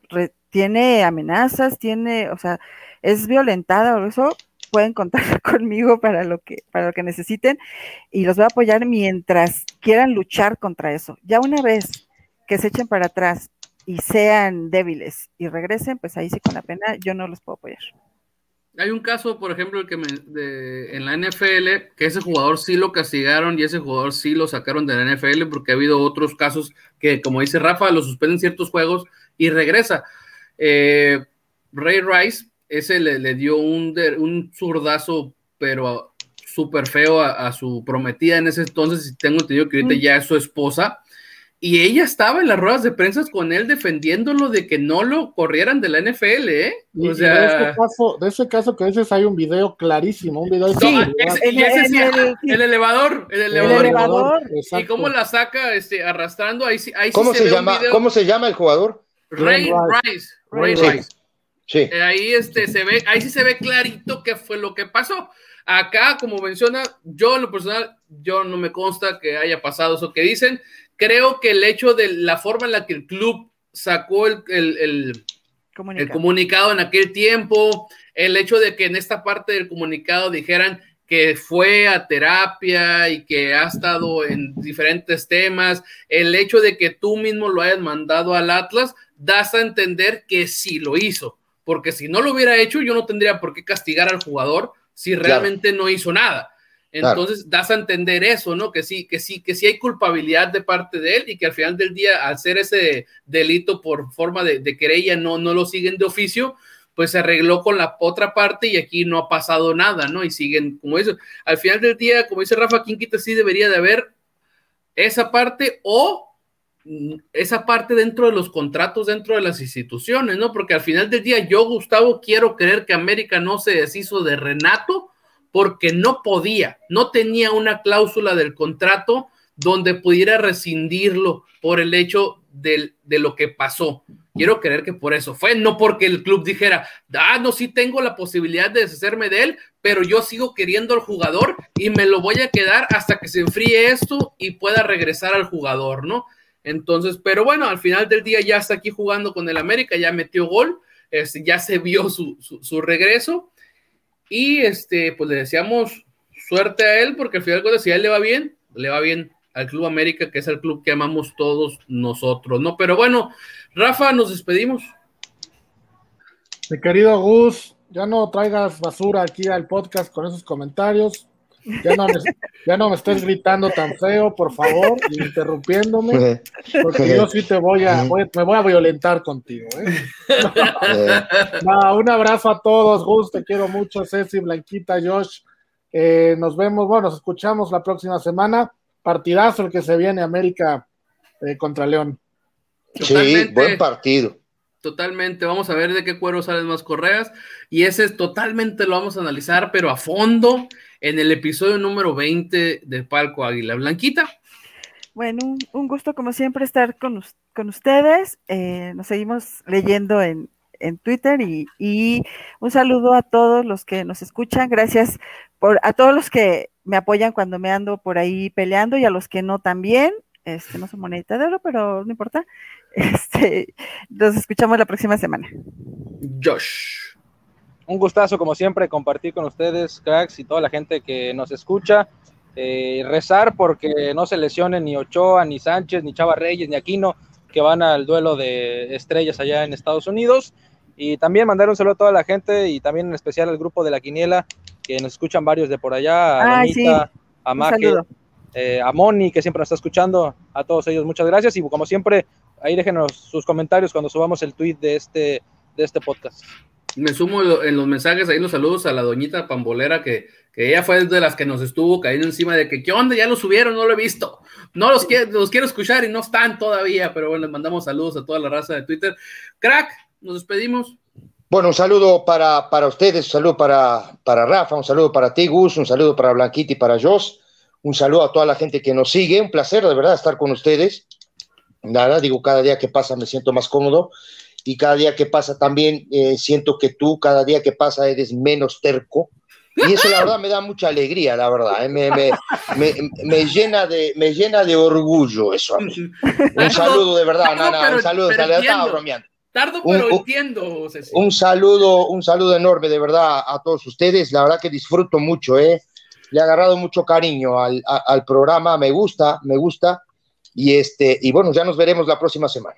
[SPEAKER 2] tiene amenazas, tiene, o sea, es violentada o eso, pueden contar conmigo para lo que para lo que necesiten y los voy a apoyar mientras quieran luchar contra eso. Ya una vez que se echen para atrás y sean débiles y regresen, pues ahí sí con la pena yo no los puedo apoyar.
[SPEAKER 1] Hay un caso, por ejemplo, el que en la NFL, que ese jugador sí lo castigaron y ese jugador sí lo sacaron de la NFL, porque ha habido otros casos que, como dice Rafa, lo suspenden ciertos juegos y regresa. Eh, Ray Rice, ese le, dio un, un zurdazo, pero súper feo a, su prometida en ese entonces, y tengo entendido que ahorita ya es su esposa, y ella estaba en las ruedas de prensa con él defendiéndolo de que no lo corrieran de la NFL, ¿eh?
[SPEAKER 3] O sea... de, ese caso, de ese caso que dices hay un video clarísimo, un video sí,
[SPEAKER 1] el, elevador, el elevador, y cómo la saca este, arrastrando, ahí, ahí
[SPEAKER 5] ¿Cómo se, llama, ¿Cómo se llama el jugador?
[SPEAKER 1] Ray Rice. Ray Rice. Sí. Eh, ahí este se ve, ahí sí se ve clarito qué fue lo que pasó. Acá, como menciona, yo en lo personal, yo no me consta que haya pasado eso que dicen creo que el hecho de la forma en la que el club sacó el, comunicado. en aquel tiempo, el hecho de que en esta parte del comunicado dijeran que fue a terapia y que ha estado en diferentes temas, el hecho de que tú mismo lo hayas mandado al Atlas, das a entender que sí lo hizo, porque si no lo hubiera hecho, yo no tendría por qué castigar al jugador si realmente no hizo nada. Entonces das a entender eso, ¿no? Que sí, que sí, que sí hay culpabilidad de parte de él y que al final del día, al hacer ese delito por forma de, querella, no, no lo siguen de oficio, pues se arregló con la otra parte y aquí no ha pasado nada, ¿no? Y siguen como eso. Al final del día, como dice Rafa Quinquita, sí debería de haber esa parte o esa parte dentro de los contratos, dentro de las instituciones, ¿no? Porque al final del día yo, Gustavo, quiero creer que América no se deshizo de Renato porque no podía, no tenía una cláusula del contrato donde pudiera rescindirlo por el hecho de, lo que pasó. Quiero creer que por eso fue, no porque el club dijera, ah, no, sí tengo la posibilidad de deshacerme de él, pero yo sigo queriendo al jugador y me lo voy a quedar hasta que se enfríe esto y pueda regresar al jugador, ¿no? Entonces, pero bueno, al final del día ya está aquí jugando con el América, ya metió gol, este, ya se vio su, su, regreso y este, pues le deseamos suerte a él porque al final si a él le va bien, le va bien al Club América, que es el club que amamos todos nosotros, ¿no? Pero bueno, Rafa, nos despedimos.
[SPEAKER 3] Mi querido Gus, ya no traigas basura aquí al podcast con esos comentarios. Ya no, me, ya no me estés gritando tan feo, por favor, interrumpiéndome, porque yo sí te voy a, me voy a violentar contigo. ¿eh? un abrazo a todos, Gus, te quiero mucho, Ceci, Blanquita, Josh. Eh, nos vemos, bueno, nos escuchamos la próxima semana. Partidazo el que se viene América eh, contra León.
[SPEAKER 5] Sí, buen partido.
[SPEAKER 1] Totalmente, vamos a ver de qué cuero salen más correas y ese totalmente lo vamos a analizar, pero a fondo en el episodio número 20 de Palco Águila. Blanquita.
[SPEAKER 2] Bueno, un, gusto como siempre estar con, con ustedes. Eh, nos seguimos leyendo en, en Twitter y, y, un saludo a todos los que nos escuchan. Gracias por, a todos los que me apoyan cuando me ando por ahí peleando y a los que no también. Este, no son monedita de oro, pero no importa. Este, nos escuchamos la próxima semana.
[SPEAKER 1] Josh.
[SPEAKER 4] Un gustazo, como siempre, compartir con ustedes, cracks, y toda la gente que nos escucha. Eh, rezar porque no se lesionen ni Ochoa, ni Sánchez, ni Chava Reyes, ni Aquino, que van al duelo de estrellas allá en Estados Unidos. Y también mandar un saludo a toda la gente y también en especial al grupo de la Quiniela, que nos escuchan varios de por allá, a Donita, a Maje, eh, a Moni, que siempre nos está escuchando, a todos ellos muchas gracias y como siempre, ahí déjenos sus comentarios cuando subamos el tweet de este, de este podcast.
[SPEAKER 1] Me sumo en los mensajes, ahí los saludos a la doñita Pambolera, que, que ella fue de las que nos estuvo cayendo encima de que, ¿qué onda? Ya lo subieron, no lo he visto. No los, quiero, los quiero escuchar y no están todavía, pero bueno, les mandamos saludos a toda la raza de Twitter. Crack, nos despedimos.
[SPEAKER 5] Bueno, un saludo para, para ustedes, un saludo para, para Rafa, un saludo para ti, Gus, un saludo para Blanquita y para Jos, un saludo a toda la gente que nos sigue, un placer de verdad estar con ustedes. Nada, digo, cada día que pasa me siento más cómodo y cada día que pasa también eh, siento que tú, cada día que pasa eres menos terco. Y eso la verdad me da mucha alegría, la verdad. ¿eh? Me, me, me, me, llena de, me llena de orgullo eso a mí. Un saludo de verdad, Nana, un saludo, estaba bromeando.
[SPEAKER 1] Tardo, pero entiendo,
[SPEAKER 5] Un saludo, un saludo enorme de verdad a todos ustedes. La verdad que disfruto mucho, ¿eh? Le he agarrado mucho cariño al, al programa, me gusta, me gusta. Y, este, y bueno, ya nos veremos la próxima semana.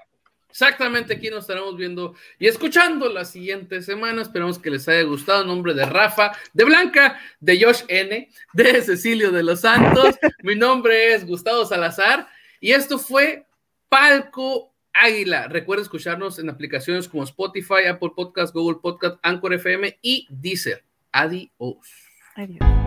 [SPEAKER 1] Exactamente, aquí nos estaremos viendo y escuchando la siguiente semana. Esperamos que les haya gustado. En nombre de Rafa, de Blanca, de Josh N, de Cecilio de los Santos. Mi nombre es Gustavo Salazar y esto fue Palco Águila. Recuerda escucharnos en aplicaciones como Spotify, Apple Podcast, Google Podcast, Anchor FM y Deezer. Adiós. Adiós.